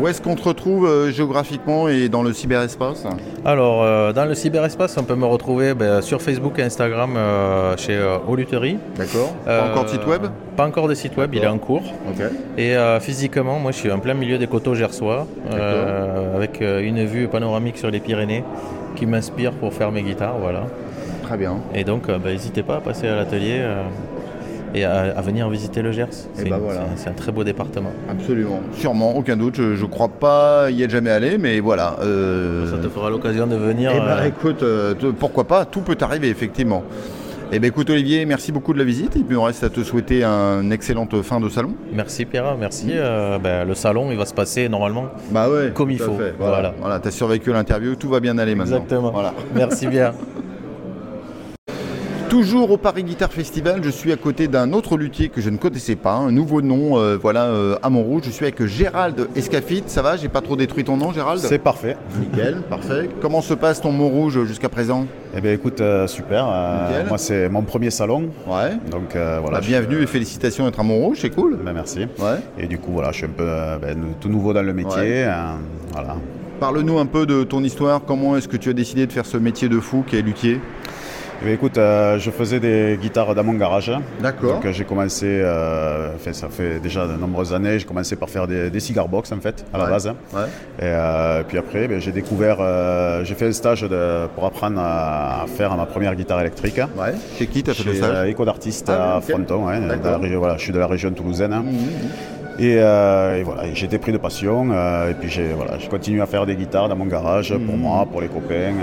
Où est-ce qu'on te retrouve euh, géographiquement et dans le cyberespace? Alors, euh, dans le cyberespace, on peut me retrouver ben, sur Facebook et Instagram euh, chez Oluterie. D'accord. Pas encore de site web? Pas encore de site web, il est en cours. Et physiquement, moi je suis en plein milieu des coteaux gersois, avec une vue panoramique sur les Pyrénées qui m'inspire pour faire mes guitares. Voilà. Très bien. Et donc, ben, n'hésitez pas à passer à l'atelier et à, venir visiter le Gers. Bah c'est un très beau département. Absolument, sûrement, aucun doute. Je ne crois pas y être jamais allé, mais voilà. Euh, Ça te fera l'occasion de venir. Eh euh, écoute, euh, pourquoi pas, tout peut arriver, effectivement. Eh bien, écoute, Olivier, merci beaucoup de la visite. Puis, on reste à te souhaiter une excellente fin de salon. Merci, Pierre. Merci. Ben, le salon, il va se passer normalement bah ouais, comme il faut. Voilà. voilà. tu as survécu l'interview. Tout va bien aller maintenant. Exactement. Voilà. Merci bien. Toujours au Paris Guitar Festival, je suis à côté d'un autre luthier que je ne connaissais pas, un nouveau nom, euh, voilà, euh, à Montrouge. Je suis avec Gérald Escafit. Ça va J'ai pas trop détruit ton nom, Gérald C'est parfait. Nickel, parfait. Comment se passe ton Montrouge jusqu'à présent? Eh bien, écoute, euh, super. moi, c'est mon premier salon. Ouais. Donc voilà. Bah, bienvenue et félicitations d'être à Montrouge, c'est cool. Ben, merci. Ouais. Et du coup, voilà, je suis un peu ben, tout nouveau dans le métier. voilà. Parle-nous un peu de ton histoire. Comment est-ce que tu as décidé de faire ce métier de fou qui est luthier? Eh écoute, euh, je faisais des guitares dans mon garage. D'accord. Donc j'ai commencé, euh, ça fait déjà de nombreuses années, j'ai commencé par faire des, des cigar box en fait, à la base. Ouais. Et euh, puis après, ben, j'ai découvert, j'ai fait un stage pour apprendre à, faire ma première guitare électrique. Ouais. Chez qui t'as fait le stage Éco d'artiste ah, à Fronton, ouais, voilà, je suis de la région toulousaine. Mmh, mmh, mmh. Et, voilà, j'ai été pris de passion. et puis j'ai voilà, continué à faire des guitares dans mon garage pour moi, pour les copains.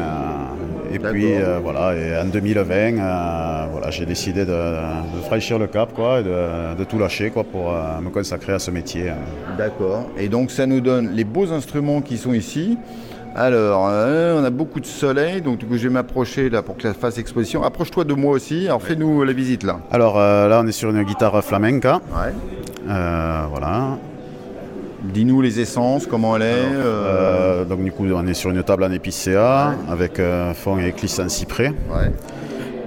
Et puis euh, voilà, et en 2020, euh, voilà, j'ai décidé de, franchir le cap quoi, et de, tout lâcher quoi, pour euh, me consacrer à ce métier. D'accord. Et donc ça nous donne les beaux instruments qui sont ici. Alors, on a beaucoup de soleil, donc du coup, je vais m'approcher là pour que ça fasse exposition. Approche-toi de moi aussi. Alors, fais-nous la visite là. Alors là, on est sur une guitare flamenca. Ouais. voilà. Dis-nous les essences, comment elle est. Euh, donc du coup, on est sur une table en épicéa avec un fond et éclisse en cyprès.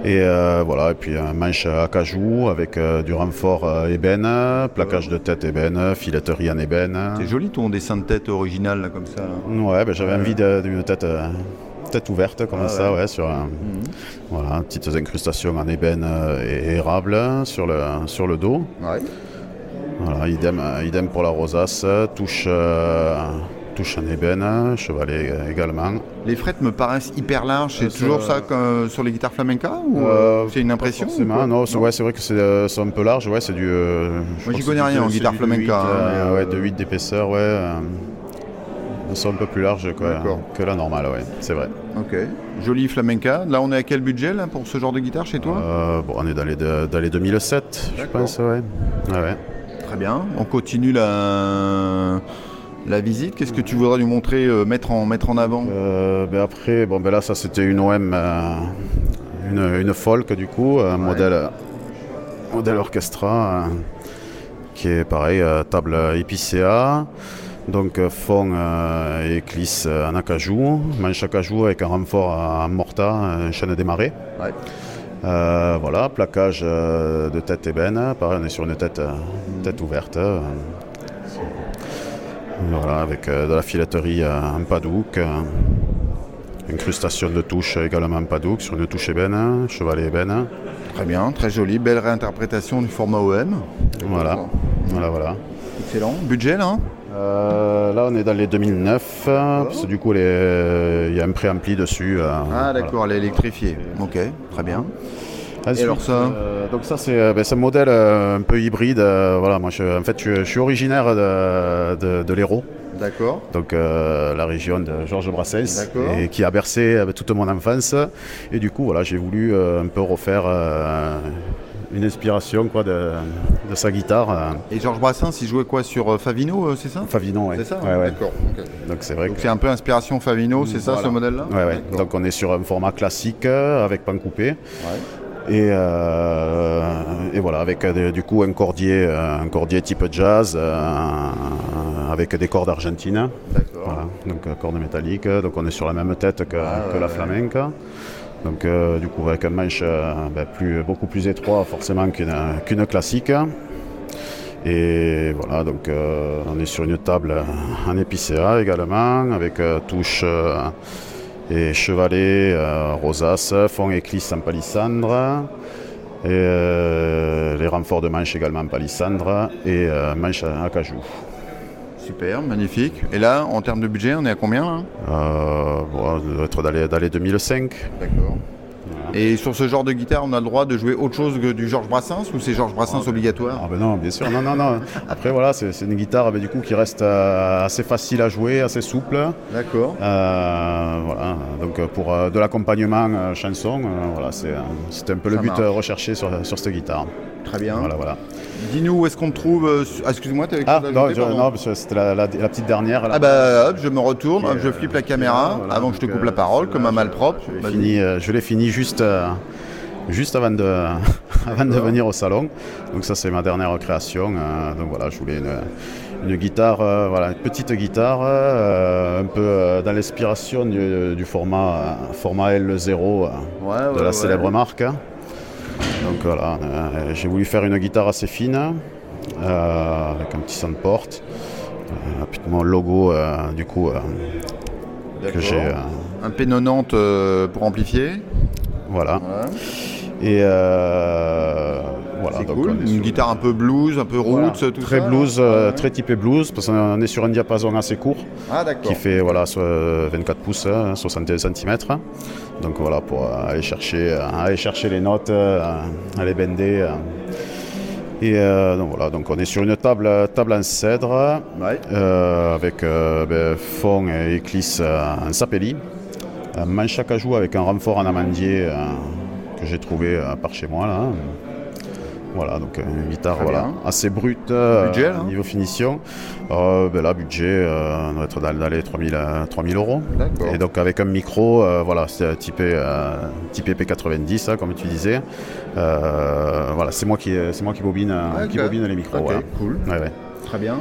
Et euh, voilà, et puis un manche à cajou avec euh, du renfort ébène, plaquage de tête ébène, filetterie en ébène. C'est joli ton dessin de tête original là, comme ça. Ouais, ben, j'avais envie d'une tête, tête ouverte comme ah ça, ouais. sur un, mhm. voilà, petites incrustations en ébène et érable sur le, sur le dos. Voilà, idem, euh, idem pour la rosace, touche, euh, touche en ébène, chevalet également. Les frettes me paraissent hyper larges. C'est toujours ça sur les guitares flamenca ou c'est une impression Non, c'est vrai que c'est un peu large. Ouais, c'est du. Moi, j'y connais rien en guitare flamenca. Hein, ouais, de 8 d'épaisseur, ouais. C'est un peu plus large que la normale, ouais, c'est vrai. Ok. Joli flamenca. Là, on est à quel budget là, pour ce genre de guitare chez toi euh, bon, On est dans les, dans les 2007, je pense, ouais. ouais. Très bien. On continue la, la visite. Qu'est-ce que tu voudrais nous montrer, euh, mettre, en, mettre en avant? Euh, ben Après, bon, ben là, ça c'était une OM, une, une, folk du coup, un modèle, modèle orchestra qui est pareil, table IPCA. Donc euh, fond euh, et clisse euh, en acajou, manche acajou avec un renfort en morta, chaîne démarrée. voilà, plaquage de tête ébène, pareil on est sur une tête, tête ouverte. Voilà, avec de la filetterie en padouk, incrustation de touche également en padouk sur une touche ébène, chevalet ébène. Très bien, très joli, belle réinterprétation du format OM. Voilà, voilà, voilà. Excellent. Budget là euh, là, on est dans les 2009, parce que du coup, il y a un préampli dessus. Euh, ah, d'accord, elle est électrifiée. Ok, très bien. Et alors ça euh, Donc ça, c'est ben, un modèle un peu hybride. voilà, moi, je, en fait, je, suis originaire de, de, l'Hérault. D'accord. Donc la région de Georges Brassens, et qui a bercé toute mon enfance. Et du coup, voilà, j'ai voulu un peu refaire une inspiration quoi, de, sa guitare. Et Georges Brassens, il jouait quoi sur euh, Favino, euh, c'est ça? Favino, oui. C'est ça D'accord. Donc c'est vrai c'est un peu inspiration Favino, c'est ça ce modèle-là? Oui, ouais. Donc on est sur un format classique euh, avec pan coupé. Et, et, voilà, avec du coup un cordier, un cordier type jazz avec des cordes argentines. D'accord. donc cordes métalliques. Donc on est sur la même tête que, ah, que la flamenca. Donc euh, du coup avec un manche euh, ben, beaucoup plus étroit forcément qu'une classique. Et voilà, donc euh, on est sur une table en épicéa également, avec touche et chevalet, rosace, fond éclisse en palissandre, et les renforts de manche également en palissandre, et manche à cajou. Super, magnifique. Et là, en termes de budget, on est à combien là? Euh, bon, On doit être dans les, 2005. D'accord. Et sur ce genre de guitare, on a le droit de jouer autre chose que du Georges Brassens ou c'est Georges Brassens ah, obligatoire? Ah ben non, bien sûr, non, non, non. Après voilà, c'est une guitare ben, du coup qui reste euh, assez facile à jouer, assez souple. D'accord. Euh, voilà, donc pour de l'accompagnement chanson, voilà, c'est un peu le but recherché sur, sur cette guitare. Très bien. Voilà, voilà. Dis-nous où est-ce qu'on te trouve. Euh, ah, excuse-moi, tu ah, non, non c'était la, petite dernière. Ah bah hop, je me retourne, je flippe la caméra avant que je te coupe la euh, parole, comme un malpropre. Euh, je l'ai fini juste, juste avant de, avant de venir au salon. Donc ça c'est ma dernière création. donc voilà, je voulais une, guitare, voilà, une petite guitare, un peu dans l'inspiration du, format, format L0 de la célèbre marque. Donc voilà, euh, j'ai voulu faire une guitare assez fine, euh, avec un petit soundport. Euh, mon logo, du coup, que j'ai. un P90 pour amplifier. Voilà. Et voilà, donc cool. une guitare un peu blues, un peu roots, tout très blues, très typé blues, parce qu'on est sur un diapason assez court, ah, qui fait voilà 24 pouces, 61 cm. Donc voilà, pour euh, aller chercher, euh, aller chercher les notes, euh, aller bender. Et donc voilà, donc on est sur une table, table en cèdre avec ben, fond et éclisse en sapelli, un manche à cajou avec un renfort en amandier que j'ai trouvé par chez moi là. Voilà, donc une guitare voilà, assez brute euh, niveau finition. Euh, ben là, budget, euh, on doit être dans, les 3000, 3000 euros. Et donc avec un micro, voilà, c'est typé, typé P90, hein, comme tu disais. voilà, c'est moi qui, c'est moi qui bobine, qui bobine les micros. Cool. Très bien.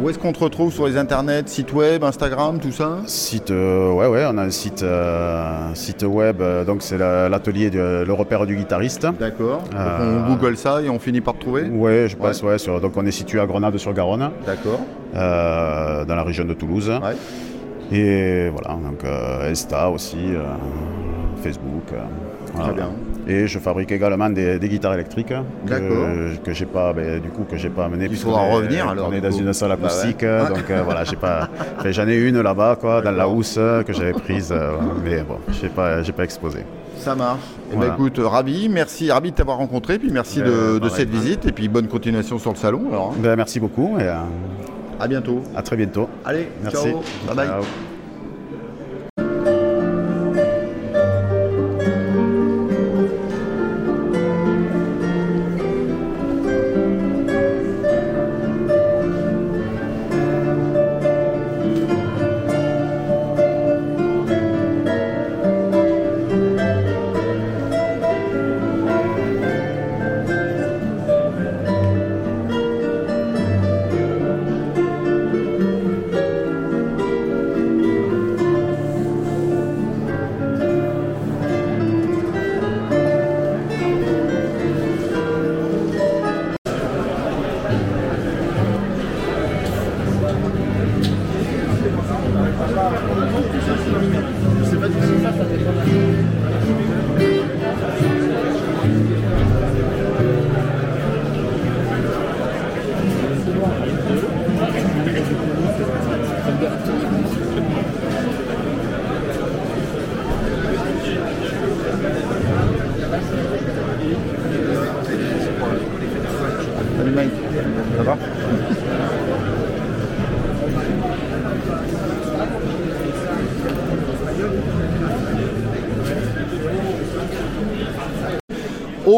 Où est-ce qu'on te retrouve sur les internets, site web, Instagram, tout ça? Site, euh, ouais, ouais, on a un site, euh, site web, euh, donc c'est l'atelier, de, le repère du guitariste. D'accord. on google ça et on finit par trouver? Ouais, je pense, ouais. donc on est situé à Grenade-sur-Garonne. D'accord. dans la région de Toulouse. Ouais. Et voilà, donc Insta aussi, Facebook. Très bien. Et je fabrique également des, guitares électriques que, que j'ai pas, ben, du coup, que j'ai pas amené. Il faudra revenir alors. On est dans une salle bah acoustique, donc euh, voilà, j'ai pas. J'en ai une là-bas, quoi, dans la housse que j'avais prise, euh, mais bon, j'ai pas, j'ai pas exposé. Ça marche. Eh ben, écoute, ravi, merci, ravi de t'avoir rencontré, puis merci ben, de, cette visite, et puis bonne continuation sur le salon. Alors. Ben, merci beaucoup. Et, à bientôt. À très bientôt. Allez, merci. Ciao. Bye bye.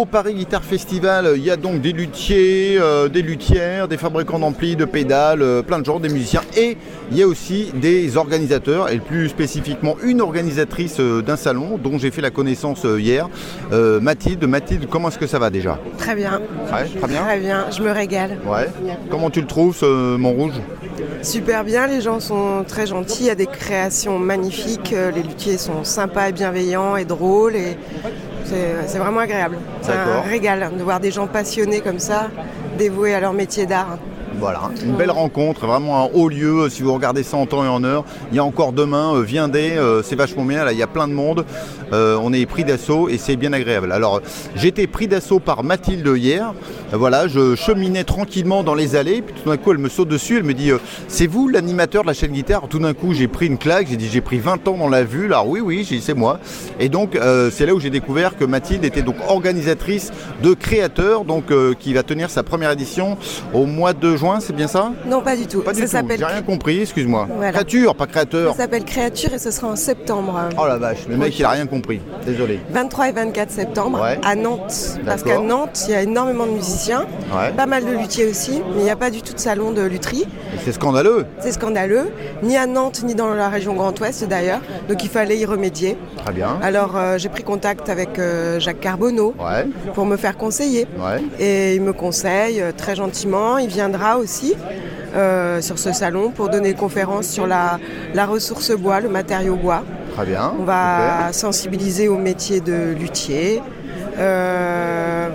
Au Paris Guitar Festival, il y a donc des luthiers, euh, des luthières, des fabricants d'amplis, de pédales, euh, plein de gens, des musiciens et il y a aussi des organisateurs et plus spécifiquement une organisatrice euh, d'un salon dont j'ai fait la connaissance hier, Mathilde. Mathilde, comment est-ce que ça va déjà? Très bien. très bien. Très bien, je me régale. Ouais. Comment tu le trouves ce Montrouge Super bien, les gens sont très gentils, il y a des créations magnifiques, les luthiers sont sympas et bienveillants et drôles et c'est vraiment agréable. C'est un régal de voir des gens passionnés comme ça, dévoués à leur métier d'art. Voilà, une belle rencontre, vraiment un haut lieu. Si vous regardez ça en temps et en heure, il y a encore demain, euh, viendez, euh, c'est vachement bien. Là, il y a plein de monde. Euh, on est pris d'assaut et c'est bien agréable. Alors, j'étais pris d'assaut par Mathilde hier. Voilà, je cheminais tranquillement dans les allées. Puis tout d'un coup, elle me saute dessus. Elle me dit C'est vous l'animateur de la chaîne guitare? Tout d'un coup, j'ai pris une claque. J'ai dit J'ai pris 20 ans dans la vue. Là, oui, oui, C'est moi. Et donc, c'est là où j'ai découvert que Mathilde était donc organisatrice de créateurs, donc qui va tenir sa première édition au mois de juin c'est bien ça Non, pas du tout. Pas ça s'appelle. J'ai rien compris, excuse-moi. Créature, pas créateur. Ça s'appelle Créature et ce sera en septembre. Oh la vache, le mec il a rien compris. Désolé. 23 et 24 septembre à Nantes. Parce qu'à Nantes, il y a énormément de musiciens, pas mal de luthiers aussi, mais il n'y a pas du tout de salon de lutherie. C'est scandaleux. C'est scandaleux, ni à Nantes ni dans la région Grand Ouest d'ailleurs. Donc il fallait y remédier. Très bien. Alors euh, j'ai pris contact avec euh, Jacques Carbonneau pour me faire conseiller. Et il me conseille euh, très gentiment. Il viendra aussi euh, sur ce salon pour donner une conférence sur la, ressource bois, le matériau bois. Très bien. On va sensibiliser au métier de luthier. Euh,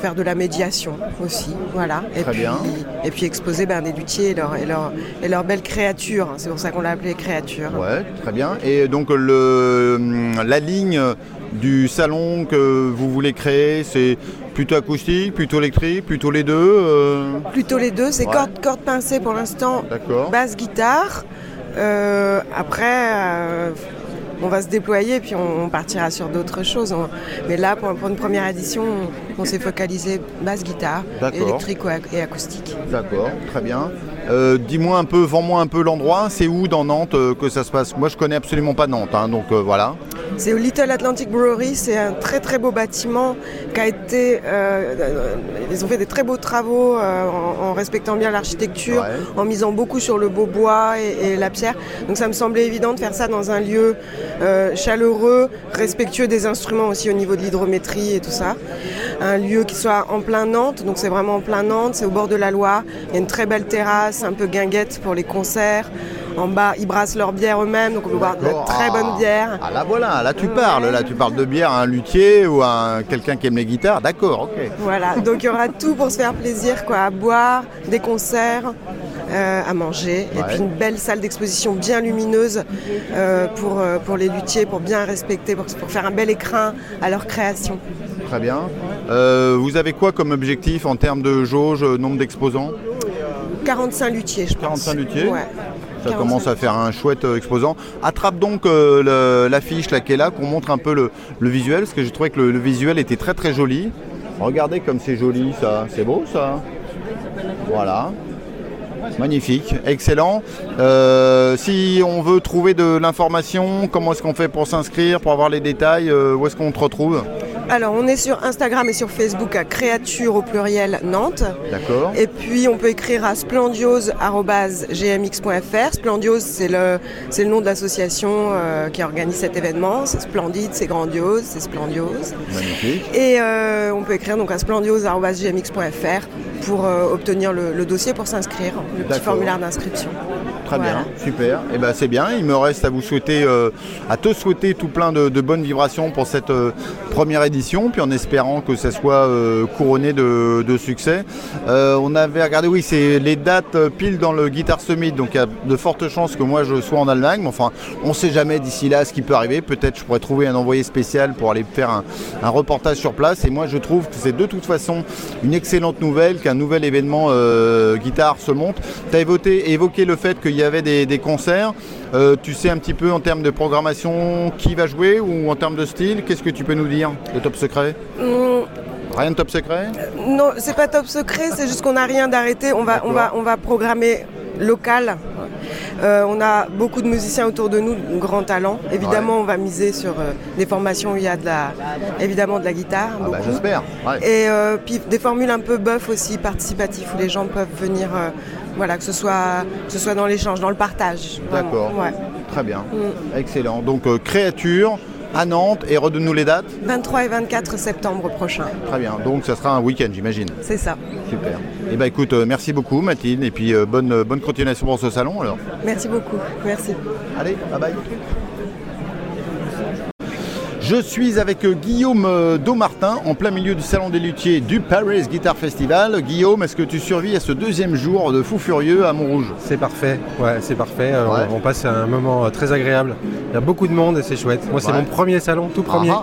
faire de la médiation aussi, voilà. Et puis, bien. Et puis exposer ben, des luthiers et leurs et leur, et leur belles créatures. C'est pour ça qu'on l'a appelé créature. Ouais, très bien. Et donc le, la ligne du salon que vous voulez créer, c'est plutôt acoustique, plutôt électrique, plutôt les deux euh Plutôt les deux, c'est corde, corde pincée pour l'instant, basse guitare. Euh, après, euh, on va se déployer et puis on, partira sur d'autres choses. Mais là, pour, une première édition, on, s'est focalisé basse guitare, électrique et acoustique. D'accord, très bien. Euh, dis-moi un peu, vends-moi un peu l'endroit. C'est où dans Nantes euh, que ça se passe? Moi, je connais absolument pas Nantes, hein, donc euh, voilà. C'est au Little Atlantic Brewery. C'est un très très beau bâtiment qui a été. ils ont fait des très beaux travaux en, respectant bien l'architecture, en misant beaucoup sur le beau bois et, la pierre. Donc ça me semblait évident de faire ça dans un lieu chaleureux, respectueux des instruments aussi au niveau de l'hydrométrie et tout ça. Un lieu qui soit en plein Nantes. Donc c'est vraiment en plein Nantes. C'est au bord de la Loire. Il y a une très belle terrasse un peu guinguette pour les concerts. En bas, ils brassent leur bière eux-mêmes, donc on peut boire de très bonne bière. Ah là voilà, là tu parles, là tu parles de bière à un luthier ou à quelqu'un qui aime les guitares, d'accord, ok. Voilà, donc il y aura tout pour se faire plaisir, quoi, à boire, des concerts, à manger. Et puis une belle salle d'exposition bien lumineuse pour, pour les luthiers, pour bien respecter, pour, pour faire un bel écrin à leur création. Très bien. Vous avez quoi comme objectif en termes de jauge, nombre d'exposants 45 luthiers, je pense. 45 luthiers Ça commence à faire un chouette euh, exposant. Attrape donc euh, l'affiche là qui est là, qu'on montre un peu le, visuel, parce que j'ai trouvé que le, visuel était très très joli. Regardez comme c'est joli ça, c'est beau ça. Voilà. Magnifique, excellent. Euh, si on veut trouver de l'information, comment est-ce qu'on fait pour s'inscrire, pour avoir les détails, où est-ce qu'on te retrouve? Alors, on est sur Instagram et sur Facebook à Créature au pluriel Nantes. D'accord. Et puis, on peut écrire à splendiose.gmx.fr. Splendiose, c'est le, c'est le nom de l'association euh, qui organise cet événement. C'est splendide, c'est grandiose, c'est splendiose. Magnifique. Et euh, on peut écrire donc à splendioseGMX.fr pour euh, obtenir le, dossier pour s'inscrire, le petit formulaire d'inscription. Très bien, super. Et eh ben c'est bien. Il me reste à vous souhaiter, à te souhaiter tout plein de, bonnes vibrations pour cette première édition, puis en espérant que ça soit euh, couronné de, succès. on avait regardé, oui, c'est les dates pile dans le Guitar Summit, donc il y a de fortes chances que moi je sois en Allemagne. Mais enfin, on ne sait jamais d'ici là ce qui peut arriver. Peut-être je pourrais trouver un envoyé spécial pour aller faire un, reportage sur place. Et moi je trouve que c'est de toute façon une excellente nouvelle qu'un nouvel événement guitare se monte. Tu as évoqué le fait qu'il y avait des, concerts. Euh, tu sais un petit peu en termes de programmation qui va jouer ou en termes de style Qu'est-ce que tu peux nous dire de top secret mm. Rien de top secret Non, c'est pas top secret, c'est juste qu'on n'a rien d'arrêté. On va, on, va, on va programmer local. Euh, on a beaucoup de musiciens autour de nous, de grands talents. Évidemment, on va miser sur euh, des formations où il y a de la, évidemment de la guitare. Ah bah, j'espère. Et puis des formules un peu buff aussi, participatives, où les gens peuvent venir voilà, que ce soit, que ce soit dans l'échange, dans le partage. D'accord. Très bien. Mm. Excellent. Donc euh, créature à Nantes et redonne-nous les dates 23 et 24 septembre prochain. Très bien, donc ça sera un week-end j'imagine. C'est ça. Super. Et eh bien écoute, euh, merci beaucoup Mathilde et puis euh, bonne, bonne continuation pour ce salon alors. Merci beaucoup, merci. Allez, bye bye. Je suis avec euh, Guillaume euh, Daumartin en plein milieu du salon des luthiers du Paris Guitar Festival. Guillaume, est-ce que tu survis à ce deuxième jour de fou furieux à Montrouge? C'est parfait, ouais, c'est parfait. Euh, on, passe un moment très agréable. Il y a beaucoup de monde et c'est chouette. Moi, c'est mon premier salon, tout premier. Ah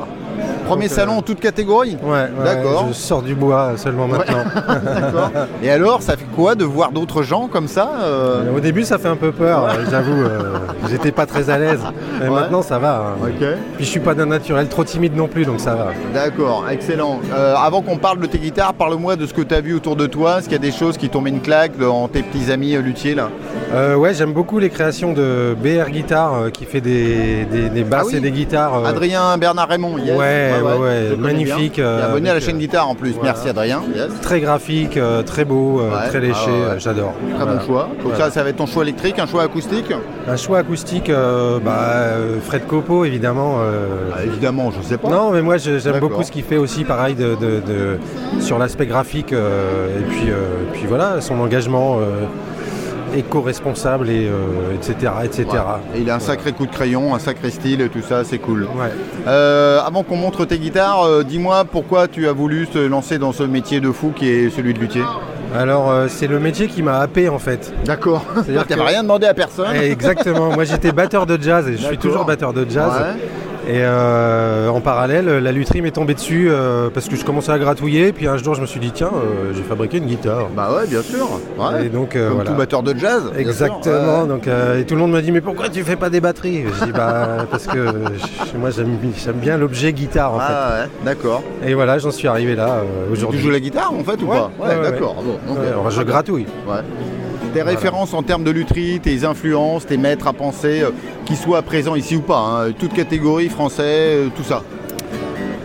Premier salon en toute catégorie Ouais, d'accord. Je sors du bois seulement maintenant. d'accord. Et alors, ça fait quoi de voir d'autres gens comme ça euh Au début, ça fait un peu peur, j'avoue. Euh, j'étais pas très à l'aise. Mais maintenant, ça va. Hein. Puis je suis pas d'un naturel trop timide non plus, donc ça va. D'accord, excellent. Euh, avant qu'on parle de tes guitares, parle-moi de ce que tu as vu autour de toi. Est-ce qu'il y a des choses qui t'ont mis une claque dans tes petits amis luthiers là? Ouais, j'aime beaucoup les créations de BR Guitar qui fait des, basses ah et des guitares. Adrien Bernard Raymond, yes. Ouais, ouais, magnifique. Euh, abonné à la chaîne guitare en plus. Merci Adrien. Très graphique, euh, très beau, euh, très léché. Ah j'adore. Très bon choix. Donc ça, ça va être ton choix électrique, un choix acoustique Un choix acoustique, bah, Fred Copo évidemment. Ah, évidemment, je sais pas. Non, mais moi j'aime beaucoup ce qu'il fait aussi, pareil, de, sur l'aspect graphique. et puis, puis voilà, son engagement éco-responsable, et, etc. Euh, etc. il a un sacré coup de crayon, un sacré style, et tout ça, c'est cool. Euh, avant qu'on montre tes guitares, euh, dis-moi pourquoi tu as voulu te lancer dans ce métier de fou qui est celui de luthier alors c'est le métier qui m'a happé en fait. D'accord. C'est-à-dire que tu rien demandé à personne. Exactement. Moi j'étais batteur de jazz et je suis toujours batteur de jazz. Et euh, en parallèle, la lutherie m'est tombée dessus euh, parce que je commençais à gratouiller. Puis un jour, je me suis dit, tiens, euh, j'ai fabriqué une guitare. Bah ouais, bien sûr. Et donc, Comme tout batteur de jazz. Exactement. Donc, et tout le monde m'a dit, mais pourquoi tu fais pas des batteries? Je dis, bah, parce que moi, j'aime bien l'objet guitare en ah, fait. Ouais, d'accord. Et voilà, j'en suis arrivé là aujourd'hui. Tu joues la guitare en fait ou pas? Ouais, d'accord. je gratouille. Ouais des références en termes de lutherie, tes influences, tes maîtres à penser, euh, qui soient présents ici ou pas, hein, toute catégorie, français, euh, tout ça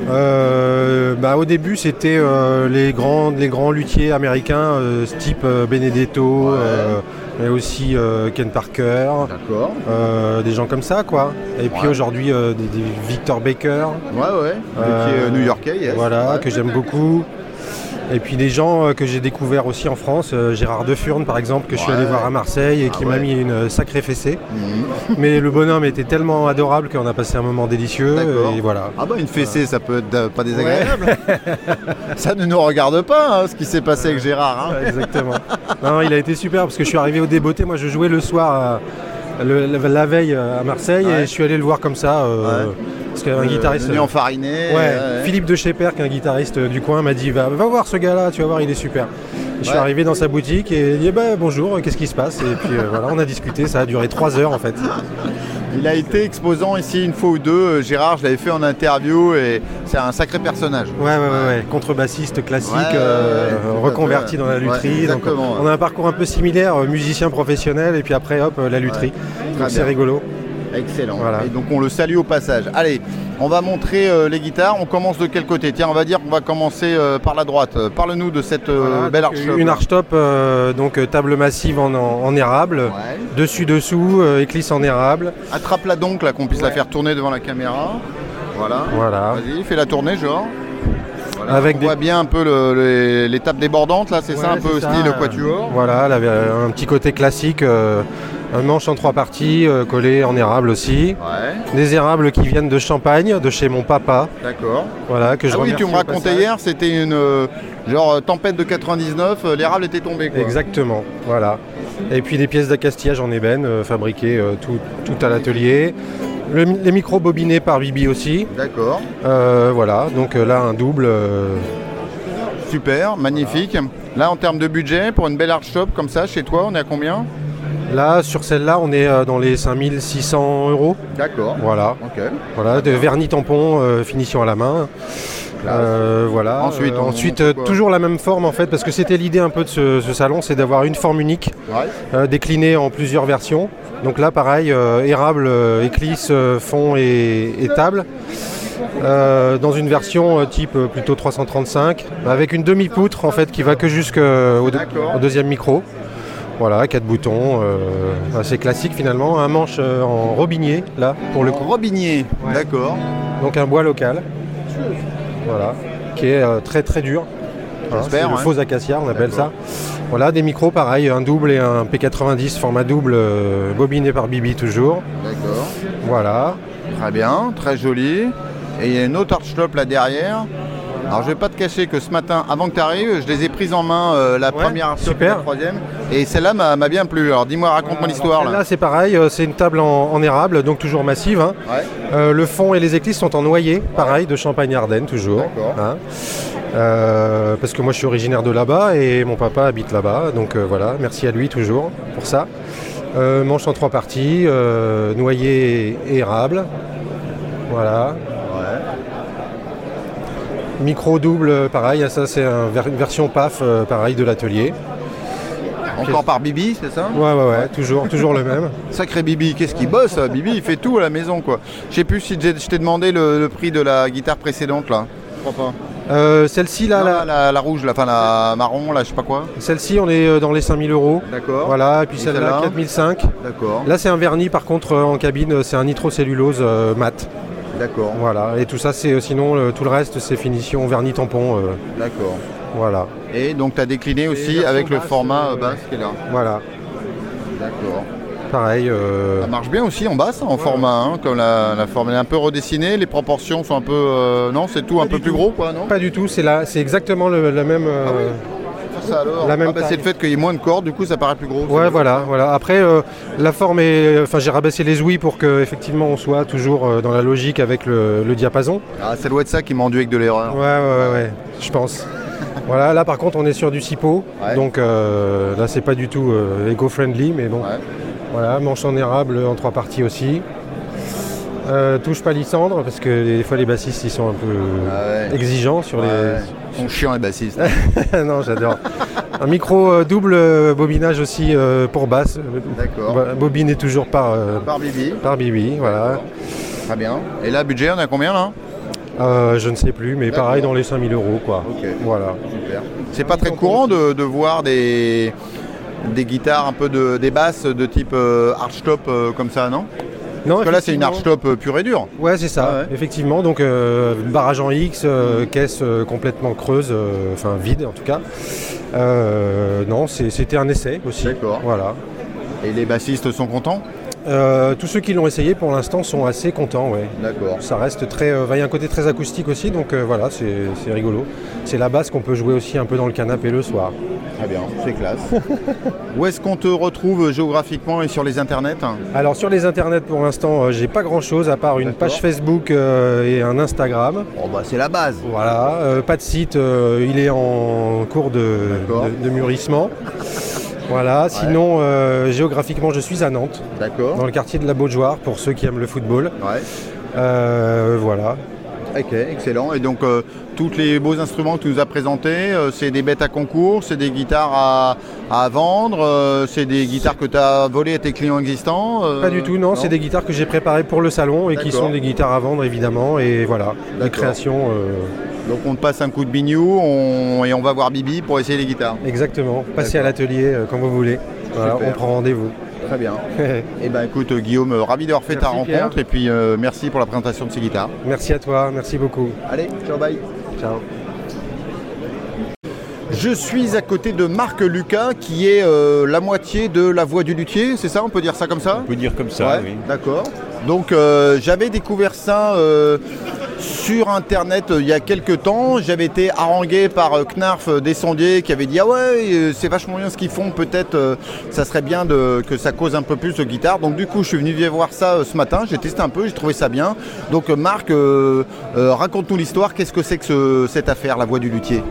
euh, bah, au début, c'était les, grands, les grands luthiers américains, type Benedetto, mais aussi Ken Parker. des gens comme ça, quoi. Et puis aujourd'hui, des, Victor Baker. Ouais, ouais. new-yorkais, Voilà, que j'aime beaucoup. Et puis des gens euh, que j'ai découverts aussi en France, euh, Gérard Defurne par exemple, que je suis allé voir à Marseille et qui ah m'a mis une sacrée fessée. Mhm. Mais le bonhomme était tellement adorable qu'on a passé un moment délicieux. Et voilà. Ah bah une fessée, ça peut être pas désagréable. ça ne nous regarde pas, hein, ce qui s'est passé avec Gérard. Hein. Exactement. non, il a été super parce que je suis arrivé au débeauté. Moi, je jouais le soir la veille à Marseille et je suis allé le voir comme ça. Parce qu'un guitariste. Euh, enfariné. Ouais, Philippe de qui est un guitariste du coin, m'a dit va, va voir ce gars-là, tu vas voir, il est super. Je suis arrivé dans sa boutique et il dit bah, bonjour, qu'est-ce qui se passe? Et puis euh, voilà, on a discuté, ça a duré trois heures en fait. Il a été exposant ici une fois ou deux. Euh, Gérard, je l'avais fait en interview et c'est un sacré personnage. Ouais, ouais, ouais, contrebassiste classique, reconverti dans la lutherie. Donc, on a un parcours un peu similaire, musicien professionnel et puis après, hop, la lutherie. Donc c'est rigolo. Excellent. Et donc on le salue au passage. Allez, on va montrer euh, les guitares. On commence de quel côté? Tiens, on va dire qu'on va commencer euh, par la droite. Parle-nous de cette euh, belle arche Une arche top, donc table massive en, érable. Dessus, dessous, éclisse en érable. Attrape-la donc, là, qu'on puisse la faire tourner devant la caméra. Voilà. Voilà. Vas-y, fais la tourner, genre. Avec on voit bien un peu l'étape débordante là, c'est ça un peu style quatuor? Voilà, un petit côté classique un manche en trois parties, euh, collé en érable aussi. Des érables qui viennent de Champagne, de chez mon papa. D'accord. Voilà, que je ah oui, tu me racontais hier, c'était une euh, genre euh, tempête de 99, l'érable était tombé. Exactement, voilà. Et puis des pièces d'accastillage en ébène fabriquées tout, à l'atelier. les micros bobinés par Bibi aussi. D'accord. voilà, donc là un double. Super, magnifique. Là en termes de budget, pour une belle art shop comme ça, chez toi, on est à combien? Là, sur celle-là, on est euh, dans les 5600 euros. D'accord. Voilà. Voilà, de vernis tampon, euh, finition à la main. Euh, voilà. Ensuite, ensuite toujours la même forme en fait, parce que c'était l'idée un peu de ce, salon, c'est d'avoir une forme unique, déclinée en plusieurs versions. Donc là, pareil, érable, éclisse, fond et, table. dans une version type plutôt 335, avec une demi-poutre en fait qui va que jusqu'au deuxième micro. Voilà, quatre boutons, euh, assez classique finalement. Un manche euh, en robinier, là, pour le coup. Robinier, d'accord. Donc un bois local. Voilà, qui est euh, très très dur. c'est le faux acacia, on appelle ça. Voilà, des micros pareil, un double et un P90 format double, bobiné par Bibi toujours. D'accord. Voilà. Très bien, très joli. Et il y a une autre archlope là derrière. Alors je vais pas te cacher que ce matin, avant que tu arrives, je les ai prises en main, euh, la première et la troisième. Et celle-là m'a bien plu. Alors dis-moi, raconte-moi l'histoire. Là, c'est pareil, euh, c'est une table en, érable, donc toujours massive. Hein. Euh, le fond et les éclisses sont en noyer, pareil, de Champagne-Ardenne toujours. Hein. parce que moi je suis originaire de là-bas et mon papa habite là-bas. Donc voilà, merci à lui toujours pour ça. manche en trois parties, noyer et érable. Voilà. Micro double, pareil, ça c'est une version PAF, euh, pareil, de l'atelier. Encore par Bibi, c'est ça? Ouais, ouais, ouais, toujours, toujours le même. Sacré Bibi, qu'est-ce qu'il bosse Bibi, il fait tout à la maison, quoi. Je sais plus si je t'ai demandé le, prix de la guitare précédente, là. Je crois pas. Euh, celle-ci là, la... rouge, la, enfin la marron, là, je sais pas quoi. Celle-ci, on est euh, dans les 5000 euros. D'accord. Voilà, et puis celle-là, 4005. D'accord. Là, c'est un vernis, par contre, en cabine, c'est un nitrocellulose mat. D'accord. Voilà, et tout ça, c'est euh, sinon, tout le reste, c'est finition vernis tampon. Euh, D'accord. Voilà. Et donc, tu as décliné aussi avec le format euh, basse qui est là. Voilà. D'accord. Pareil. Ça marche bien aussi en basse, en format, hein, comme la, forme est un peu redessinée, les proportions sont un peu. non, c'est tout un peu plus gros, quoi, non? Pas du tout, c'est c'est exactement le, la même. Ah la même ah, c'est le fait qu'il y ait moins de cordes, du coup ça paraît plus gros. Ouais, voilà, voilà. Après, euh, la forme est. Enfin, j'ai rabaissé les ouïes pour qu'effectivement on soit toujours euh, dans la logique avec le, diapason. Ah, ça doit être ça qui m'a enduit avec de l'erreur. Ouais, ouais, ouais, je pense. voilà, là par contre on est sur du cipo, donc euh, là c'est pas du tout éco-friendly, mais bon. Voilà, manche en érable en trois parties aussi. touche pas Lissandre parce que des fois les bassistes ils sont un peu ah exigeants sur les sont chiants les bassistes. non, j'adore. Un micro euh, double euh, bobinage aussi euh, pour basse. D'accord. bobiné toujours par, par Bibi. Par Bibi, voilà. Très bien. Et là, budget, on a combien là? Je ne sais plus, mais pareil dans les 5000 euros quoi. Voilà. Super. C'est pas très courant de, voir des, des guitares un peu de des basses de type archtop comme ça, non? Non, Parce que là, c'est une arch top pure et dure. Ouais, c'est ça, effectivement. Donc, barrage en X, caisse complètement creuse, enfin vide en tout cas. non, c'était un essai aussi. D'accord. Voilà. Et les bassistes sont contents? Euh, tous ceux qui l'ont essayé pour l'instant sont assez contents, ouais. D'accord. Ça reste très. Euh, il y a un côté très acoustique aussi, donc euh, voilà, c'est rigolo. C'est la basse qu'on peut jouer aussi un peu dans le canapé le soir. Très bien, c'est classe. Où est-ce qu'on te retrouve géographiquement et sur les internets Alors sur les internets pour l'instant, j'ai pas grand chose à part une page Facebook et un Instagram. Oh bah c'est la base. Voilà, pas de site, il est en cours de, de mûrissement. Voilà, sinon euh, géographiquement je suis à Nantes. D'accord. Dans le quartier de la Beaujoire pour ceux qui aiment le football. Ouais. Euh, voilà. Ok, excellent. Et donc euh, tous les beaux instruments que tu nous as présentés, c'est des bêtes à concours, c'est des guitares à, vendre, c'est des guitares que tu as volées à tes clients existants Pas du tout, non, c'est des guitares que j'ai préparées pour le salon et qui sont des guitares à vendre évidemment. Et voilà, la création. Donc on te passe un coup de bignou et on va voir Bibi pour essayer les guitares. Exactement, passez à l'atelier euh, quand vous voulez. on prend rendez-vous. Très bien. et eh ben écoute Guillaume, ravi d'avoir fait ta rencontre et puis euh, merci pour la présentation de ces guitares. Merci à toi, merci beaucoup. Allez, ciao bye. Ciao. Je suis à côté de Marc Lucas qui est euh, la moitié de la voix du luthier, c'est ça On peut dire ça comme ça? On peut dire comme ça, oui. D'accord. Donc j'avais découvert ça sur internet euh, il y a quelques temps. J'avais été harangué par euh, Knarf euh, des sondiers qui avait dit Ah ouais, c'est vachement bien ce qu'ils font, peut-être ça serait bien que ça cause un peu plus de guitare. Donc du coup, je suis venu voir ça ce matin, j'ai testé un peu, j'ai trouvé ça bien. Donc Marc, raconte-nous l'histoire, qu'est-ce que c'est que cette affaire, la voix du luthier?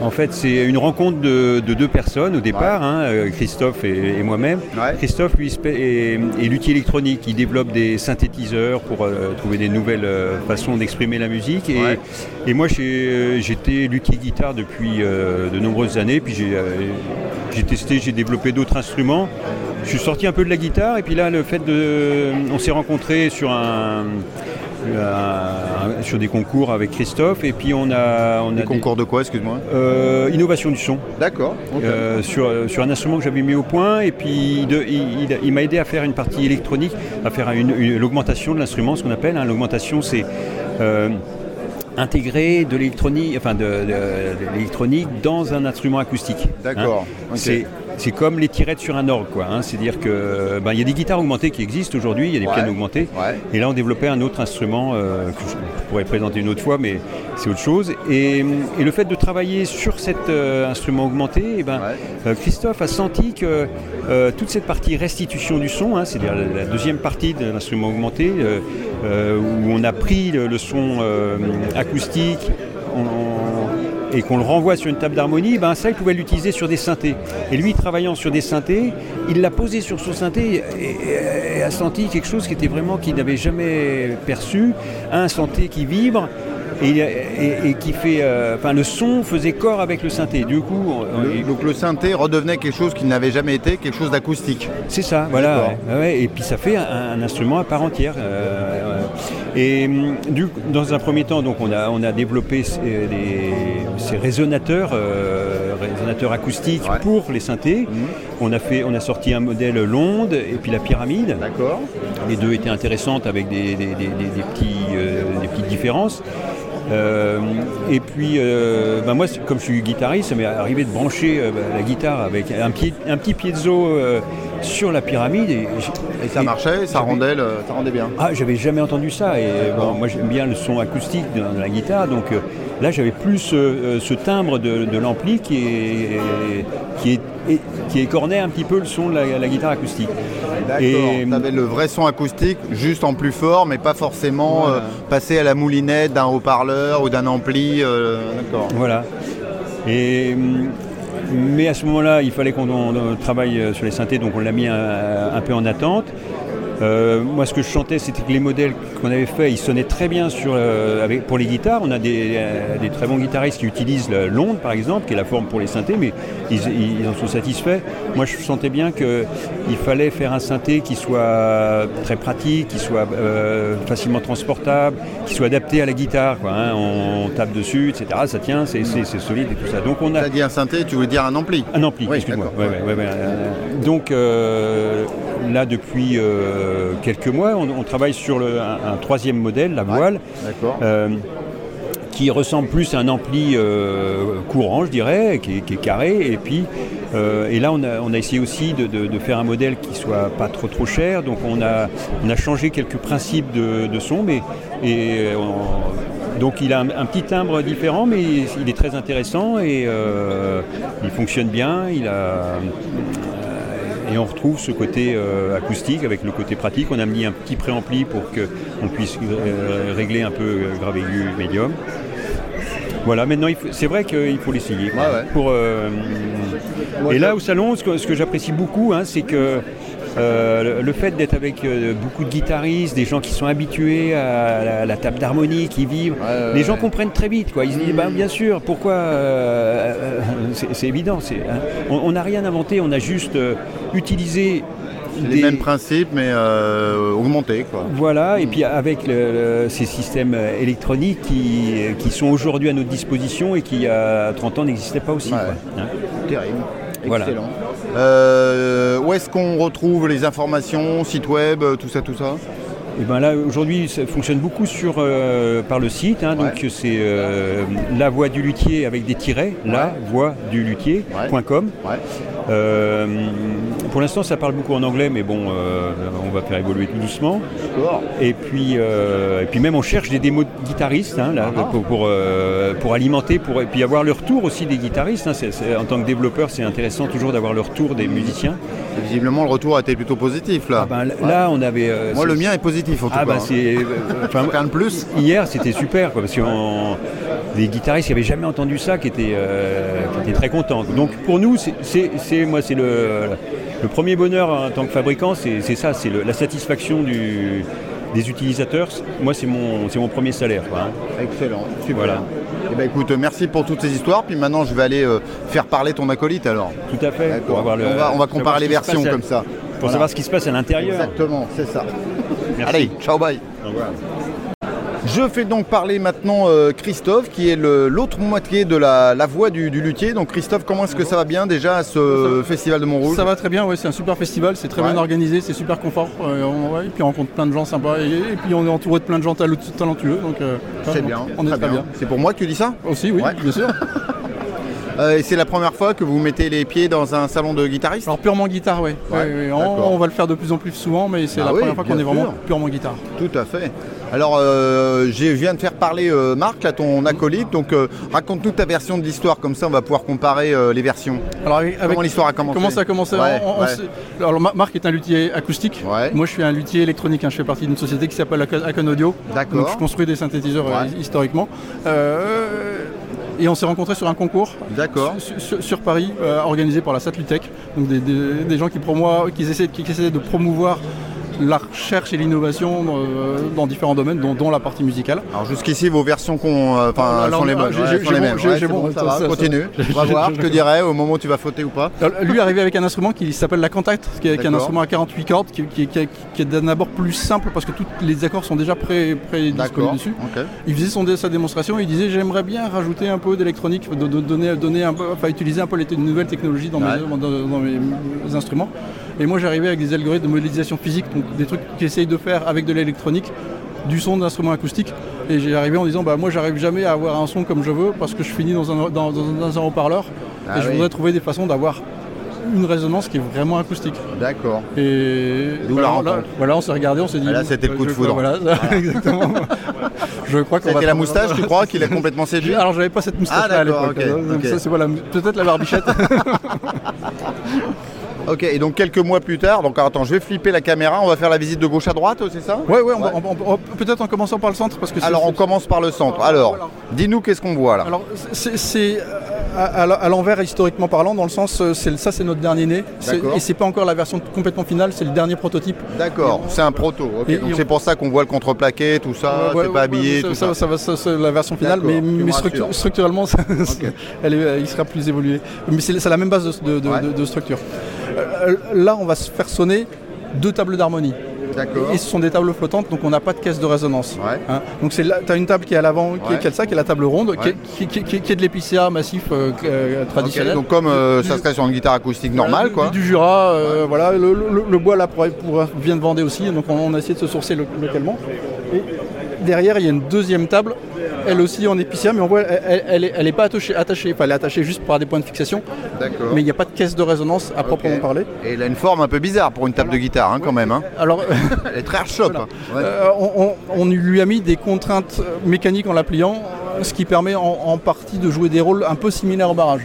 En fait, c'est une rencontre de, deux personnes au départ, hein, euh, Christophe et, moi-même. Christophe, lui, est, luthier électronique. Il développe des synthétiseurs pour euh, trouver des nouvelles euh, façons d'exprimer la musique. Et, moi, j'étais luthier guitare depuis de nombreuses années. Puis j'ai testé, j'ai développé d'autres instruments. Je suis sorti un peu de la guitare. Et puis là, le fait de. On s'est rencontrés sur un sur des concours avec Christophe et puis on a... On des concours de quoi, excuse-moi euh, Innovation du son. D'accord. Euh, sur, sur un instrument que j'avais mis au point et puis il, m'a aidé à faire une partie électronique, à faire l'augmentation de l'instrument, ce qu'on appelle. Hein. l'augmentation, c'est... Euh, intégrer de l'électronique, enfin de, l'électronique dans un instrument acoustique. D'accord. Hein. C'est comme les tirettes sur un orgue, quoi. Hein. C'est-à-dire que ben, il y a des guitares augmentées qui existent aujourd'hui, il y a des pianos augmentés. Et là, on développait un autre instrument euh, que je pourrais présenter une autre fois, mais c'est autre chose. Et, le fait de travailler sur cet euh, instrument augmenté, eh ben, euh, Christophe a senti que toute cette partie restitution du son, hein, c'est-à-dire la, deuxième partie de l'instrument augmenté, où on a pris le, son acoustique, et qu'on le renvoie sur une table d'harmonie, ben ça, il pouvait l'utiliser sur des synthés. Et lui, travaillant sur des synthés, il l'a posé sur son synthé et, a senti quelque chose qui était vraiment qu'il n'avait jamais perçu, un synthé qui vibre et, qui fait. Euh, enfin, le son faisait corps avec le synthé. Du coup. donc le synthé redevenait quelque chose qui n'avait jamais été, quelque chose d'acoustique. C'est ça, voilà. et puis ça fait un, instrument à part entière. Euh, et hum, du, dans un premier temps, donc on a, on a développé ces, ces résonateurs, euh, résonateurs acoustiques pour les synthés. Mhm. On, a fait, on a sorti un modèle l'onde et puis la pyramide. D'accord. Les deux étaient intéressantes avec des, des, petits, des petites différences. Euh, et puis, euh, bah, moi, comme je suis guitariste, ça m'est arrivé de brancher euh, bah, la guitare avec un, pied, un petit piezo sur la pyramide. Et, ça marchait, ça rendait, ça rendait bien. Ah, j'avais jamais entendu ça. Et moi, j'aime bien le son acoustique de, la guitare, donc là, j'avais plus ce timbre de, l'ampli qui est, qui est qui écornait un petit peu le son de la, guitare acoustique. D'accord, tu avais le vrai son acoustique, juste en plus fort, mais pas forcément euh, passer à la moulinette d'un haut-parleur ou d'un ampli. Euh, d'accord. Voilà. Et, hum, mais à ce moment-là, il fallait qu'on travaille euh, sur les synthés, donc on l'a mis un, peu en attente. Euh, moi, ce que je chantais, c'était que les modèles qu'on avait faits, ils sonnaient très bien sur, euh, pour les guitares. On a euh, des, très bons guitaristes qui utilisent l'onde, par exemple, qui est la forme pour les synthés, mais ils, en sont satisfaits. Moi, je sentais bien qu'il fallait faire un synthé qui soit très pratique, qui soit facilement transportable, qui soit adapté à la guitare. Hein. On, tape dessus, etc. Ça tient, c'est solide et tout ça. Donc on a. dit un synthé, tu veux dire un ampli? Un ampli, excuse-moi. donc là depuis quelques mois. On, travaille sur un, troisième modèle, la voile. qui ressemble plus à un ampli courant, je dirais, qui, est carré. Et puis, et là, on a, essayé aussi de, faire un modèle qui soit pas trop trop cher. Donc, on a, on a changé quelques principes de, son, mais et donc il a un, petit timbre différent, mais il, est très intéressant et euh, il fonctionne bien. Il a, euh, et on retrouve ce côté euh, acoustique avec le côté pratique. On a mis un petit préampli pour qu'on puisse régler un peu grave aigu, médium. Voilà, maintenant c'est vrai qu'il faut l'essayer. et là au salon, ce que, j'apprécie beaucoup, hein, c'est que euh, le fait d'être avec euh, beaucoup de guitaristes, des gens qui sont habitués à la, table d'harmonie, qui vivent, les gens comprennent très vite. Quoi. Ils se disent, bah, bien sûr, pourquoi euh, C'est évident. Hein. On n'a rien inventé, on a juste utilisé les mêmes principes mais augmentés. Quoi. Voilà, et puis avec ces systèmes électroniques qui, sont aujourd'hui à notre disposition et qui il y a 30 ans n'existaient pas aussi. Hein. Terrible. Excellent. Euh, où est-ce qu'on retrouve les informations, site web, tout ça, tout ça? Et eh ben là aujourd'hui ça fonctionne beaucoup sur, euh, par le site, hein, donc c'est euh, la voix du luthier avec des tirets, la voix du luthier.com. Euh, pour l'instant, ça parle beaucoup en anglais, mais bon, euh, on va faire évoluer tout doucement. Et puis, euh, et puis même, on cherche des démos de guitaristes hein, là, ah. pour, pour, alimenter, pour, et puis avoir le retour aussi des guitaristes. Hein. en tant que développeur, c'est intéressant toujours d'avoir le retour des musiciens. Visiblement, le retour a été plutôt positif là. Ah ben, là, on avait. Moi, le mien est positif en tout ah cas. Ben, c'est. enfin, plus. Hier, c'était super, quoi, parce que des guitaristes qui n'avaient jamais entendu ça, qui étaient, qui étaient très contents. Donc, pour nous, c'est moi, c'est le, premier bonheur en tant que fabricant, c'est ça, c'est la satisfaction des utilisateurs. Moi, c'est mon, mon premier salaire. Hein. Excellent, super. Voilà. Eh ben, écoute, merci pour toutes ces histoires. Puis maintenant, je vais aller euh, faire parler ton acolyte alors. Tout à fait. on, va, comparer les versions comme ça. Pour savoir ce qui se passe à l'intérieur. Exactement, c'est ça. Allez, ciao, bye. Au revoir. Je fais donc parler maintenant euh, Christophe, qui est l'autre moitié de la, voix du, luthier. Donc Christophe, comment est-ce que ça va bien déjà à ce festival de Montrouge? Ça va très bien, ouais, c'est un super festival, c'est très bien organisé, c'est super confort. Euh, et puis on rencontre plein de gens sympas et, puis on est entouré de plein de gens talentueux. Donc euh, c'est bien, on est très, bien. C'est pour moi que tu dis ça? Aussi, oui, bien sûr. et c'est la première fois que vous mettez les pieds dans un salon de guitariste? Alors purement guitare, oui. on, va le faire de plus en plus souvent, mais c'est ah la première fois qu'on est vraiment purement guitare. Tout à fait. Alors, euh, je viens de faire parler euh, Marc, là, ton acolyte. Donc, euh, raconte-nous ta version de l'histoire, comme ça, on va pouvoir comparer les versions. Alors, comment l'histoire a commencé Comment ça a commencé Alors, Marc est un luthier acoustique. Moi, je suis un luthier électronique. Hein. Je fais partie d'une société qui s'appelle Acon Audio. D'accord. Donc, je construis des synthétiseurs historiquement. et on s'est rencontrés sur un concours sur, Paris, organisé par la Satlutech. Donc, des, gens qui, qui, essaient, qui essaient de promouvoir la recherche et l'innovation euh, dans différents domaines, dont, la partie musicale. Alors jusqu'ici, vos versions qu'on, euh, sont les, mêmes. Continue. On va voir, je te dirai au moment où tu vas fauter ou pas. lui est arrivé avec un instrument qui s'appelle la Contact, qui est un instrument à 48 cordes, qui, est d'un abord plus simple parce que tous les accords sont déjà pré, dessus. Il faisait son, sa démonstration, il disait j'aimerais bien rajouter un peu d'électronique, de, donner, donner un peu, enfin, utiliser un peu les nouvelles technologies dans, mes, instruments. Et moi j'arrivais avec des algorithmes de modélisation physique, donc des trucs qui essayent de faire avec de l'électronique, du son d'instruments acoustiques. Et j'ai arrivé en disant bah moi j'arrive jamais à avoir un son comme je veux parce que je finis dans un, dans, un haut-parleur. Ah et je voudrais trouver des façons d'avoir une résonance qui est vraiment acoustique. D'accord. Et voilà, voilà, on s'est regardé, on s'est dit. Ah, là, c'était le coup de foudre. Voilà, exactement. je crois qu'on C'était la moustache, tu crois, qu'il est complètement séduit Alors, j'avais pas cette moustache là à l'époque. c'est voilà, peut-être la barbichette. Ok, et donc quelques mois plus tard, donc attends, je vais flipper la caméra, on va faire la visite de gauche à droite, c'est ça? Oui, ouais, peut-être en commençant par le centre. Parce que Alors on commence par le centre. Alors, dis-nous qu'est-ce qu'on voit là? Alors, c'est à, l'envers historiquement parlant, dans le sens, euh, ça c'est notre dernier né, et c'est pas encore la version complètement finale, c'est le dernier prototype. D'accord, c'est un proto, c'est pour ça qu'on voit le contreplaqué, tout ça, c'est pas habillé, tout ça. Ça, va, c'est la version finale, mais, structurellement, elle il sera plus évolué. Mais c'est la même base de structure. Euh, là, on va se faire sonner deux tables d'harmonie. Et ce sont des tables flottantes, donc on n'a pas de caisse de résonance. Hein. donc tu as une table qui est à l'avant, qui, est ça, qui est la table ronde, qui, est de l'épicéa massif euh, traditionnel. donc comme ça serait sur une guitare acoustique normale. quoi. Du Jura, voilà, le, bois là pour, vient de vendre aussi, donc on, a essayé de se sourcer localement. Et derrière, il y a une deuxième table elle aussi en épicière, mais on voit, elle, elle, est, pas attachée, attachée, enfin elle est attachée juste par des points de fixation. D'accord. Mais il n'y a pas de caisse de résonance à proprement parler. Et elle a une forme un peu bizarre pour une table de guitare hein, quand même. Hein. Alors, elle est très shop. Hein. Euh, on, lui a mis des contraintes mécaniques en la pliant, ce qui permet en, partie de jouer des rôles un peu similaires au barrage.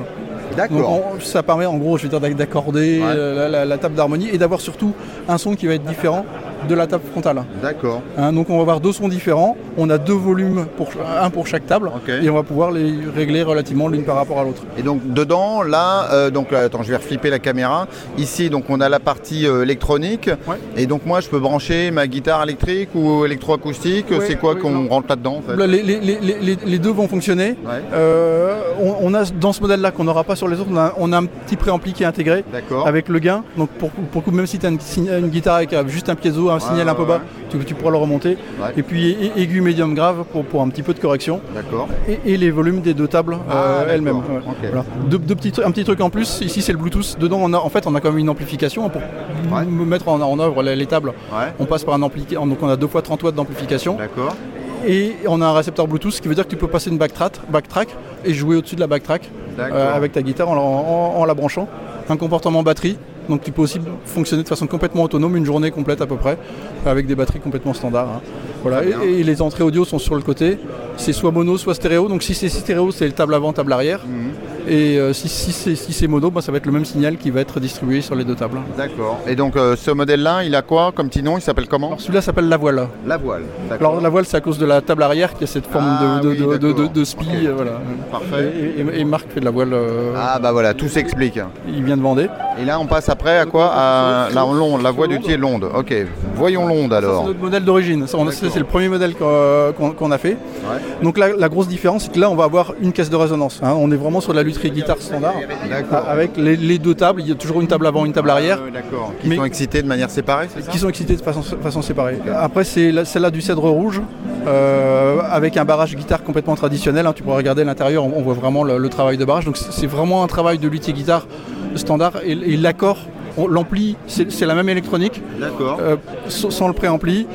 D'accord. ça permet en gros, je veux dire, d'accorder euh, la, table d'harmonie et d'avoir surtout un son qui va être différent de la table frontale. D'accord. Hein, donc on va avoir deux sons différents, on a deux volumes, pour, un pour chaque table, et on va pouvoir les régler relativement l'une par rapport à l'autre. Et donc dedans, là, euh, donc attends, je vais reflipper la caméra. Ici, donc on a la partie euh, électronique, et donc moi je peux brancher ma guitare électrique ou électroacoustique? c'est quoi qu'on rentre là-dedans les, deux vont fonctionner. Euh, on, a dans ce modèle-là qu'on n'aura pas sur les autres, on a, un petit préampli qui est intégré avec le gain. Donc pour, pour, même si tu as une, guitare avec juste un piezo un signal un peu bas, tu, pourras le remonter. Et puis aigu, médium, grave pour, pour un petit peu de correction. D'accord. Et, les volumes des deux tables ah, euh, elles-mêmes. Deux, petits, un petit truc en plus, ici c'est le Bluetooth. Dedans, on a, en fait, on a quand même une amplification pour mettre en, œuvre les, tables. On passe par un amplificateur, donc on a deux fois 30 watts d'amplification. D'accord. Et on a un récepteur Bluetooth, ce qui veut dire que tu peux passer une backtrack, backtrack et jouer au-dessus de la backtrack euh, avec ta guitare en, la branchant. Un comportement batterie, donc tu peux aussi fonctionner de façon complètement autonome une journée complète à peu près, avec des batteries complètement standards. Hein. Voilà. Et, les entrées audio sont sur le côté. C'est soit mono, soit stéréo. Donc si c'est stéréo, c'est le table avant, table arrière. Mhm. Et euh, si, c'est mono, bah, ça va être le même signal qui va être distribué sur les deux tables. D'accord. Et donc euh, ce modèle-là, il a quoi comme petit nom? Il s'appelle comment? Celui-là s'appelle la voile. La voile. Alors la voile, c'est à cause de la table arrière qui a cette forme de, ah de, de, spi. Euh, voilà. Parfait. Et, Marc fait de la voile. ah bah voilà, tout s'explique. Il vient de Vendée. Et là, on passe après à quoi? À la, la voie du pied l'onde. Ok. Voyons l'onde alors. C'est notre modèle d'origine. C'est le premier modèle qu'on a fait. Donc la grosse différence, c'est que là, on va avoir une caisse de résonance. Hein. On est vraiment sur la lutherie guitare standard, avec les, deux tables. Il y a toujours une table avant, une table ah, arrière. D'accord. Qui sont excitées de manière séparée, Qui sont excitées de façon, séparée. Après, c'est celle-là du cèdre rouge, euh, avec un barrage guitare complètement traditionnel. Hein. Tu pourras regarder l'intérieur, on, voit vraiment le, travail de barrage. Donc c'est vraiment un travail de luthier guitare standard. Et, l'accord L'ampli, c'est la même électronique, euh, sans le préampli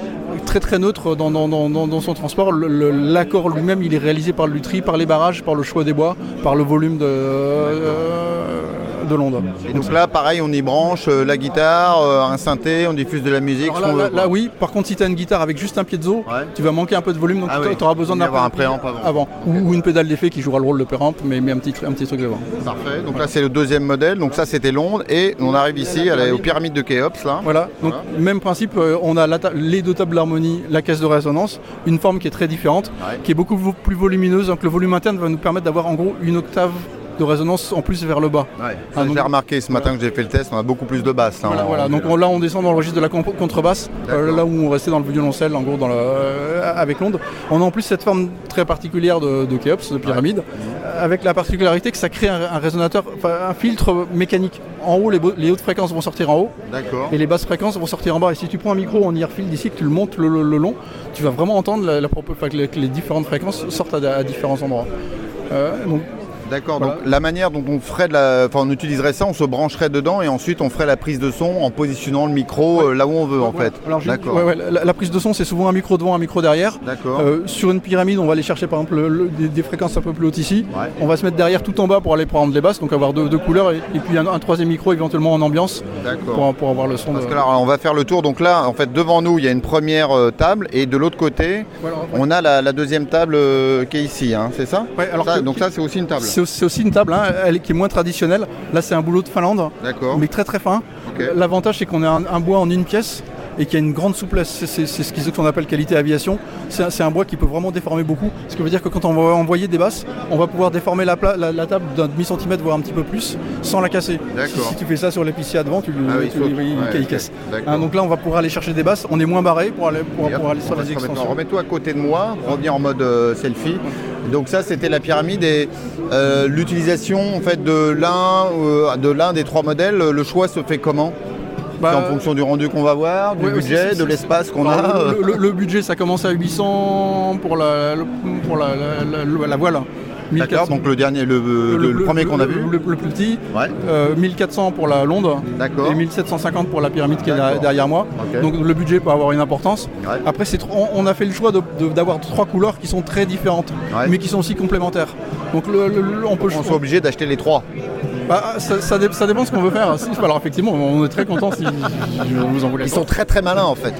très très neutre dans, son transport. L'accord lui-même, il est réalisé par le luthier, par les barrages, par le choix des bois, par le volume de, euh, de l'onde. Et donc là, pareil, on y branche euh, la guitare, euh, un synthé, on diffuse de la musique. là, oui, par contre, si tu as une guitare avec juste un pied de zo, tu vas manquer un peu de volume, donc ah tu auras besoin d'un un préamp avant. Ou, une pédale d'effet qui jouera le rôle de préamp, mais, mais un, petit, un petit truc devant. Parfait, donc là, c'est le deuxième modèle, donc ça, c'était l'onde, et on arrive ici à aux pyramides de Khéops. Là. Voilà, donc même principe, euh, on a les deux tables d'harmonie, la caisse de résonance, une forme qui est très différente, qui est beaucoup plus volumineuse, donc le volume interne va nous permettre d'avoir en gros une octave de résonance en plus vers le bas. Ah, j'ai remarqué ce matin que j'ai fait le test, on a beaucoup plus de basse. Hein, voilà, donc là on descend dans le registre de la contrebasse, euh, là où on restait dans le violoncelle en gros dans euh, avec l'onde. On a en plus cette forme très particulière de, de de pyramide, avec la particularité que ça crée un, résonateur, un filtre mécanique. En haut, les, hautes fréquences vont sortir en haut, et les basses fréquences vont sortir en bas. Et si tu prends un micro en ear field d'ici, que tu le montes le, long, tu vas vraiment entendre la, que les, différentes fréquences sortent à, différents endroits. Euh, D'accord, donc la manière dont on ferait de la. Enfin, on utiliserait ça, on se brancherait dedans et ensuite on ferait la prise de son en positionnant le micro euh, là où on veut en fait. D'accord. la, prise de son, c'est souvent un micro devant, un micro derrière. D'accord. Euh, sur une pyramide, on va aller chercher par exemple des, fréquences un peu plus hautes ici. On va se mettre derrière tout en bas pour aller prendre les basses, donc avoir deux, couleurs et, puis un, troisième micro éventuellement en ambiance pour, pour, avoir le son. Parce que là, on va faire le tour. Donc là, en fait, devant nous, il y a une première euh, table et de l'autre côté, on a la, deuxième table qui est ici, hein, c'est ça, alors Donc ça, c'est aussi une table. C'est aussi une table. Hein, elle, qui est moins traditionnelle. Là, c'est un boulot de Finlande, mais très très fin. L'avantage, c'est qu'on a un, bois en une pièce et qui a une grande souplesse. C'est ce qu'on appelle qualité aviation. C'est un bois qui peut vraiment déformer beaucoup. Ce qui veut dire que quand on va envoyer des basses, on va pouvoir déformer la, la, table d'un demi-centimètre, voire un petit peu plus, sans la casser. Si, tu fais ça sur l'épicier devant, tu, ah il, casse. Hein, donc là, on va pouvoir aller chercher des basses. On est moins barré pour aller, pour, aller sur les extensions. Remets-toi à côté de moi, revenir en mode euh, selfie. Donc ça, c'était la pyramide et euh, l'utilisation en fait de l'un euh, de l'un des trois modèles. Le choix se fait comment? Bah, en fonction du rendu qu'on va voir, du budget, de l'espace qu'on a. Le, budget, ça commence à 800 pour la, pour la, la voile. D'accord, donc le dernier, le, premier qu'on a vu Le, plus petit. 1400 euh, pour la Londe. Et 1750 pour la pyramide qui est derrière moi. Donc le budget peut avoir une importance. Après, on, a fait le choix d'avoir trois couleurs qui sont très différentes, mais qui sont aussi complémentaires. Donc on peut. On soit obligé d'acheter les trois. Bah, ça, dépend de ce qu'on veut faire. Alors effectivement, on est très content si, vous en voulez. Ils sont très très malins en fait.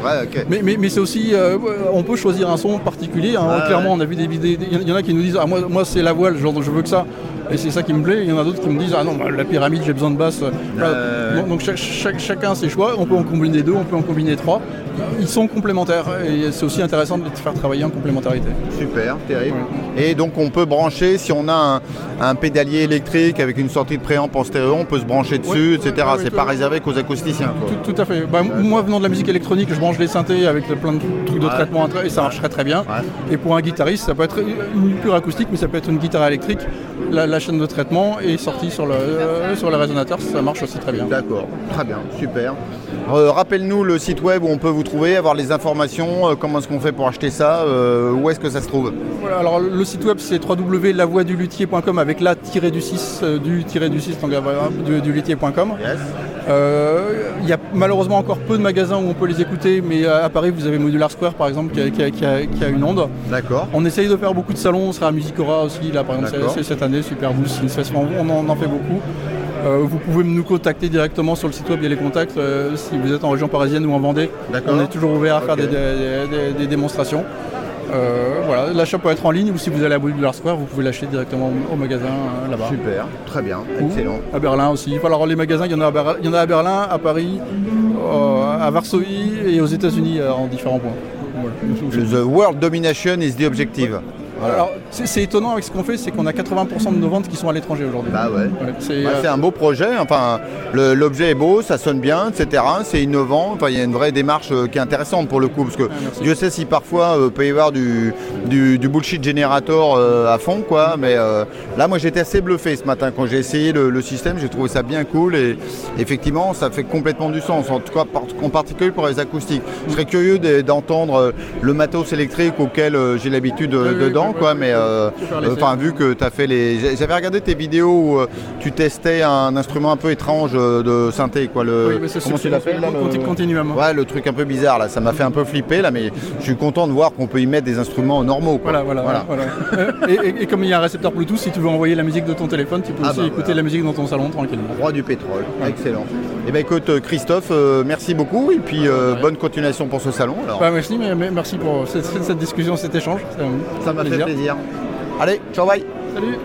mais, c'est aussi, euh, on peut choisir un son particulier. Hein. Clairement, on a vu des vidéos. Il y en a qui nous disent, ah, moi, moi c'est la voile, genre je veux que ça. Et c'est ça qui me plaît. Il y en a d'autres qui me disent Ah non, bah, la pyramide, j'ai besoin de basse. Donc, chacun ses choix. On peut en combiner deux, on peut en combiner trois. Ils sont complémentaires et c'est aussi intéressant de les faire travailler en complémentarité. Super, terrible. Et donc on peut brancher, si on a un, pédalier électrique avec une sortie de préamp en stéréo, on peut se brancher dessus, etc. c'est pas réservé qu'aux acousticiens. Tout, à fait. Bah, moi venant de la musique électronique, je branche les synthés avec plein de trucs de traitement et ça marche très très bien. Et pour un guitariste, ça peut être une pure acoustique, mais ça peut être une guitare électrique la, chaîne de traitement est sortie sur le, euh, sur le résonateur, ça marche aussi très bien. D'accord, très bien, super. Euh, rappelle-nous le site web où on peut vous trouver, avoir les informations, euh, comment est-ce qu'on fait pour acheter ça, où est-ce que ça se trouve alors le site web c'est www.lavoiduluthier.com avec la tiré du 6 du tiré du 6 donc du, du luthier.com. Il y a malheureusement encore peu de magasins où on peut les écouter, mais à Paris vous avez Modular Square par exemple qui a, une onde. D'accord. On essaye de faire beaucoup de salons, on sera à Musicora aussi là par exemple cette année, Super Boost, on en, on en fait beaucoup. Euh, vous pouvez nous contacter directement sur le site web, il y a les contacts euh, si vous êtes en région parisienne ou en Vendée. On est toujours ouvert à faire des, démonstrations. Euh, voilà, l'achat peut être en ligne ou si vous allez à Boulevard Square, vous pouvez l'acheter directement au magasin là-bas. Super, très bien, excellent. à Berlin aussi. Alors les magasins, il y, en a à il y en a à Berlin, à Paris, à Varsovie et aux États-Unis en différents points. The World Domination is the objective. Alors, c'est étonnant avec ce qu'on fait, c'est qu'on a 80% de nos ventes qui sont à l'étranger aujourd'hui. Bah ouais. Bah, euh, c'est un beau projet. Enfin, l'objet est beau, ça sonne bien, etc. C'est innovant. Enfin, il y a une vraie démarche euh, qui est intéressante pour le coup, parce que ah, Dieu sait si parfois euh, peut y avoir du, du, bullshit générateur à fond, quoi. Mais là, moi, j'étais assez bluffé ce matin quand j'ai essayé le, système. J'ai trouvé ça bien cool et effectivement, ça fait complètement du sens. En tout cas, en particulier pour les acoustiques. Je serais curieux d'entendre le matos électrique auquel j'ai l'habitude dedans quoi, mais euh, enfin vu que tu as fait les. J'avais regardé tes vidéos où euh, tu testais un instrument un peu étrange euh, de synthé, quoi. Le, comment tu l'appelles le... Continuum. Ouais, le truc un peu bizarre là, ça m'a fait un peu flipper là, mais je suis content de voir qu'on peut y mettre des instruments normaux. Voilà, voilà. et, comme il y a un récepteur Bluetooth, si tu veux envoyer la musique de ton téléphone, tu peux ah aussi bah, écouter la musique dans ton salon tranquillement. Roi du pétrole, excellent. Et eh ben écoute Christophe, merci beaucoup et puis bonne continuation pour ce salon. Bah, merci, mais, merci pour cette, discussion, cet échange. Ça m'a fait plaisir. Allez, ciao, bye. Salut.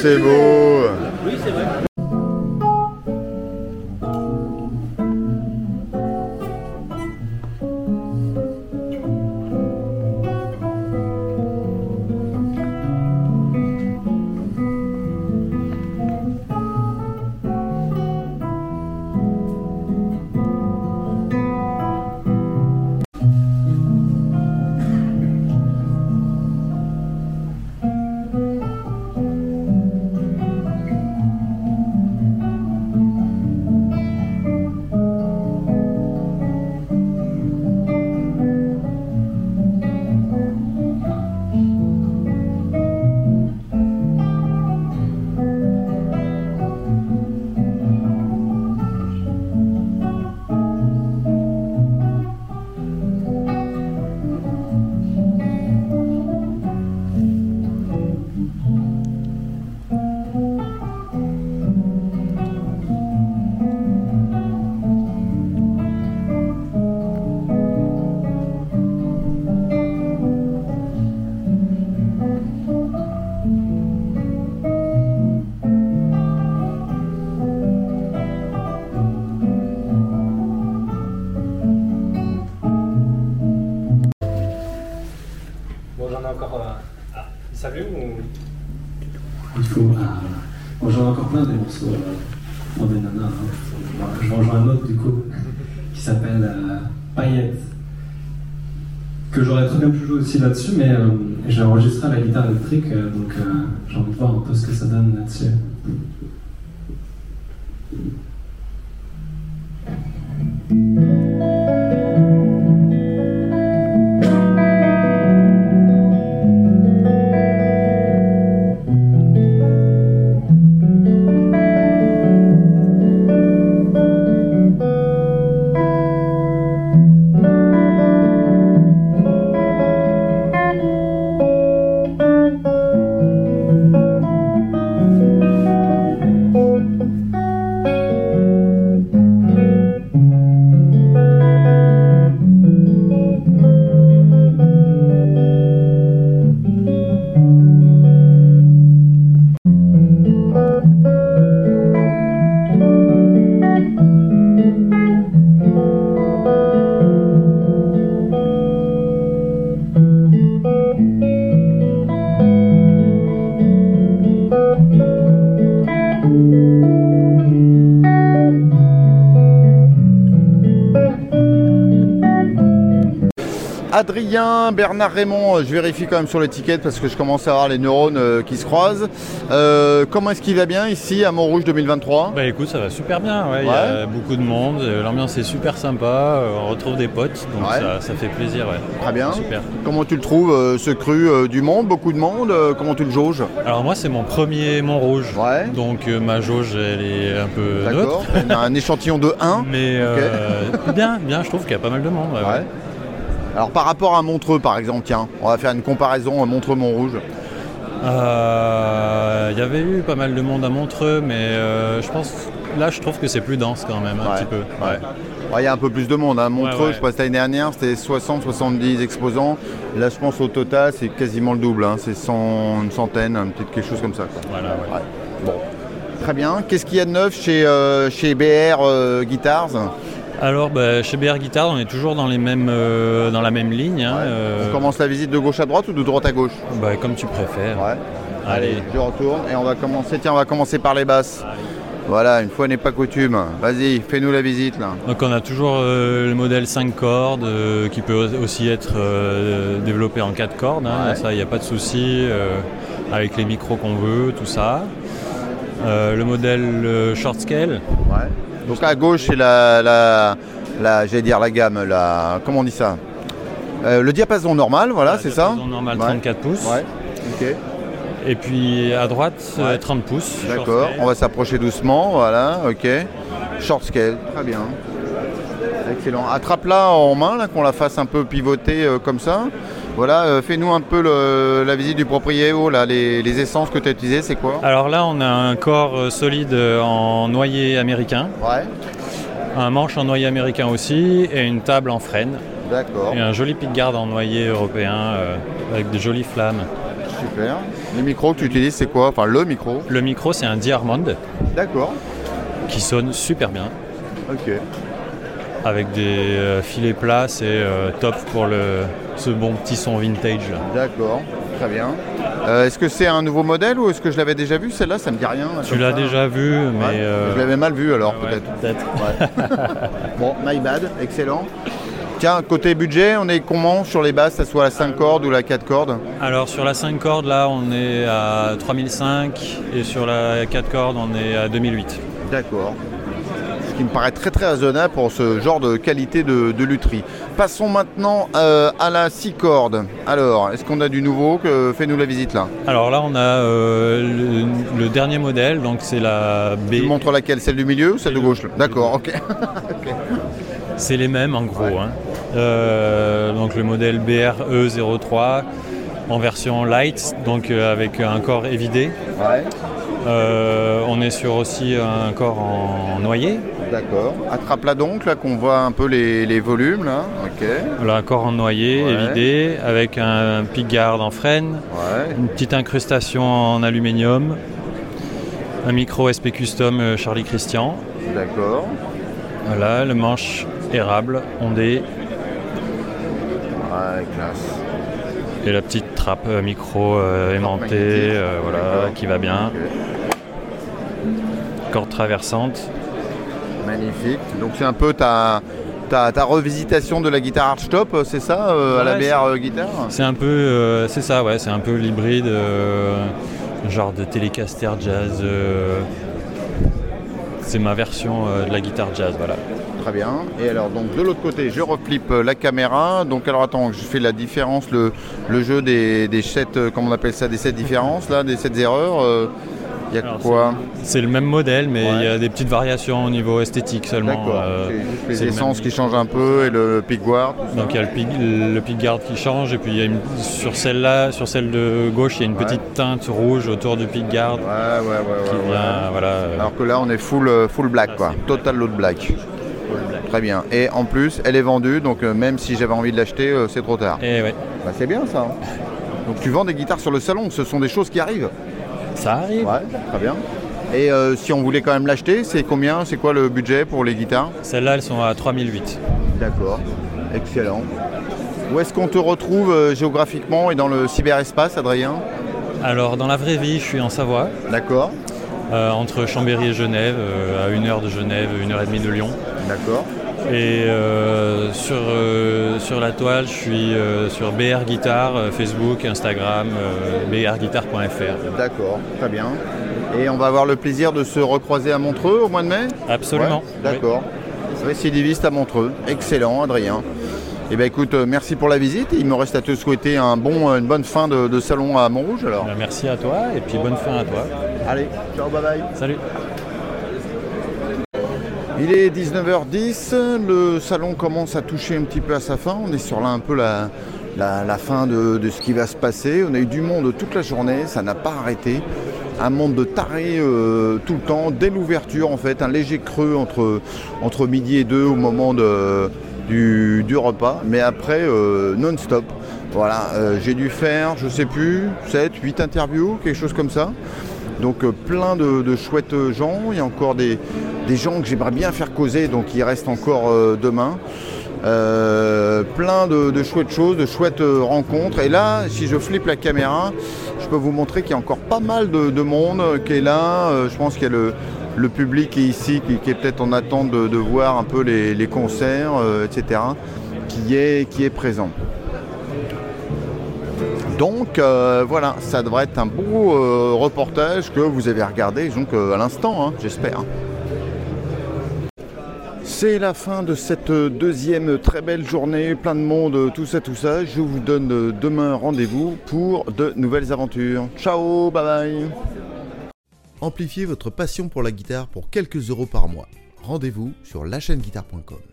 C'est beau. Faut. Bon, j'en ai encore plein des morceaux en des nanas. Hein. Je rejoindre un autre du coup qui s'appelle Paillette que j'aurais très bien pu jouer aussi là-dessus, mais euh, j'ai enregistré à la guitare électrique, euh, donc euh, j'ai envie de voir un peu ce que ça donne là-dessus. Bernard Raymond, euh, je vérifie quand même sur l'étiquette parce que je commence à avoir les neurones euh, qui se croisent. Euh, comment est-ce qu'il va bien ici à Montrouge 2023 Bah écoute, ça va super bien, il y a beaucoup de monde, l'ambiance est super sympa, on retrouve des potes, donc ça, fait plaisir. Très bien. Super. Comment tu le trouves, ce cru du monde, beaucoup de monde, comment tu le jauges? Alors moi c'est mon premier Montrouge, donc ma jauge elle est un peu neutre. un échantillon de 1 Mais bien, bien, je trouve qu'il y a pas mal de monde. Alors par rapport à Montreux par exemple, tiens, on va faire une comparaison Montreux-Montrouge. Il euh, y avait eu pas mal de monde à Montreux, mais euh, je pense là je trouve que c'est plus dense quand même un petit peu. Il y a un peu plus de monde. Hein. Montreux, je pense l'année dernière, c'était 60-70 exposants. Là, je pense au total, c'est quasiment le double. Hein. C'est une centaine, peut-être quelque chose comme ça. Bon. Très bien. Qu'est-ce qu'il y a de neuf chez, euh, chez BR Guitars? Alors, bah, chez BR Guitare, on est toujours dans, les mêmes, euh, dans la même ligne. Hein, euh. On commence la visite de gauche à droite ou de droite à gauche? Bah, Comme tu préfères. Allez. je retourne et on va commencer. Tiens, on va commencer par les basses. Voilà, une fois n'est pas coutume. Vas-y, fais-nous la visite là. Donc on a toujours euh, le modèle 5 cordes qui peut aussi être développé en 4 cordes. Hein. Ça, il n'y a pas de souci avec les micros qu'on veut, tout ça. le modèle short scale. Ouais. Donc à gauche, c'est la, la, dire la gamme, la, comment on dit ça euh, Le diapason normal, voilà, c'est ça diapason normal, 34 pouces. Ouais. Et puis à droite, 30 pouces. D'accord, on va s'approcher doucement, voilà, ok. Short scale, très bien. Excellent. Attrape-la en main, là, qu'on la fasse un peu pivoter euh, comme ça. Voilà, euh, fais-nous un peu la visite du propriétaire, là, les, essences que tu as utilisées, c'est quoi? Alors là, on a un corps euh, solide euh, en noyer américain. Ouais. Un manche en noyer américain aussi et une table en frêne. D'accord. Et un joli pick-guard en noyer européen avec des jolies flammes. Super. Les micros que tu utilises, c'est quoi? Enfin, le micro Le micro, c'est un Diarmond. D'accord. Qui sonne super bien. Ok avec des euh, filets plats, c'est euh, top pour le, ce bon petit son vintage. D'accord, très bien. Euh, est-ce que c'est un nouveau modèle ou est-ce que je l'avais déjà vu Celle-là, ça me dit rien. Tu l'as déjà vu, mais. Je l'avais mal vu alors, peut-être. bon, my bad, excellent. Tiens, côté budget, on est comment sur les basses, que ce soit la 5 cordes ou la 4 cordes? Alors sur la 5 cordes, là, on est à 3005 et sur la 4 cordes, on est à 2008. D'accord me paraît très très raisonnable pour ce genre de qualité de, de lutherie. Passons maintenant euh, à la 6 cordes. Alors, est-ce qu'on a du nouveau Fais-nous la visite là? Alors là, on a euh, le, dernier modèle, donc c'est la B. Tu montres laquelle? Celle du milieu ou celle de gauche? D'accord, ok. C'est les mêmes en gros. Hein. Euh, donc le modèle BRE03 en version light, donc avec un corps évidé. on est sur aussi un corps en noyer, D'accord. Attrape-la donc, là, qu'on voit un peu les, volumes, là. Ok. Voilà, un corps en noyer, évidé, avec un pick-guard en frêne, une petite incrustation en aluminium, un micro SP Custom euh, Charlie Christian. D'accord. Voilà, le manche érable, ondé. Ouais, classe. Et la petite trappe micro aimantée, voilà, qui va bien. Corde traversante. Magnifique. Donc c'est un peu ta, ta, revisitation de la guitare Archtop, c'est ça, à la BR guitare? C'est un peu, c'est ça, ouais, c'est un peu l'hybride, genre de Telecaster jazz. c'est ma version de la guitare jazz, voilà. Très bien. Et alors donc de l'autre côté, je reflippe la caméra. Donc alors attends, je fais la différence, le, le jeu des, des 7, comment on appelle ça, des 7 différences là, des 7 erreurs. Il y a quoi C'est le même modèle, mais il y a des petites variations au niveau esthétique seulement. D'accord. Euh, c'est les essences qui changent un peu et le pickguard. Donc il y a le, pick, guard qui change et puis il y a une, sur celle-là, sur celle de gauche, il y a une petite teinte rouge autour du pickguard. Ouais, ouais, ouais. voilà, euh, Alors que là, on est full, euh, full black, quoi. Total load black. Très bien. Et en plus, elle est vendue, donc même si j'avais envie de l'acheter, c'est trop tard. Et eh ouais. Bah, c'est bien ça. Hein. Donc tu vends des guitares sur le salon, ce sont des choses qui arrivent. Ça arrive. Ouais, très bien. Et euh, si on voulait quand même l'acheter, c'est combien? C'est quoi le budget pour les guitares? Celles-là, elles sont à 3008. D'accord, excellent. Où est-ce qu'on te retrouve euh, géographiquement et dans le cyberespace, Adrien? Alors, dans la vraie vie, je suis en Savoie. D'accord. Euh, entre Chambéry et Genève, à une heure de Genève, une heure et demie de Lyon. D'accord. Et euh, sur, euh, sur la toile, je suis euh, sur BR Guitar, Facebook, Instagram, brguitar.fr. D'accord, très bien. Et on va avoir le plaisir de se recroiser à Montreux au mois de mai? Absolument. D'accord. Récidiviste à Montreux. Excellent, Adrien. Eh bien écoute, merci pour la visite. Il me reste à te souhaiter un bon, une bonne fin de, salon à Montrouge alors. Ben, merci à toi et puis bonne fin à toi. Allez, ciao, bye bye. Salut. Il est 19h10, le salon commence à toucher un petit peu à sa fin. On est sur là un peu la, fin de, ce qui va se passer. On a eu du monde toute la journée, ça n'a pas arrêté. Un monde de tarés euh, tout le temps, dès l'ouverture en fait, un léger creux entre, entre midi et deux au moment du, repas, mais après euh, non-stop. Voilà, euh, j'ai dû faire, je sais plus, 7, 8 interviews, quelque chose comme ça. Donc plein de, chouettes gens, il y a encore des, des gens que j'aimerais bien faire causer, donc il reste encore euh, demain. Euh, plein de, chouettes choses, de chouettes euh, rencontres. Et là, si je flippe la caméra, je peux vous montrer qu'il y a encore pas mal de, monde qui est là. je pense qu'il y a le, public qui est ici, qui, est peut-être en attente de, voir un peu les, concerts, etc., qui est, qui est présent. Donc voilà, ça devrait être un beau reportage que vous avez regardé donc, à l'instant, hein, j'espère. C'est la fin de cette deuxième très belle journée, plein de monde, tout ça, tout ça. Je vous donne demain rendez-vous pour de nouvelles aventures. Ciao, bye bye Amplifiez votre passion pour la guitare pour quelques euros par mois. Rendez-vous sur lachaîneguitare.com.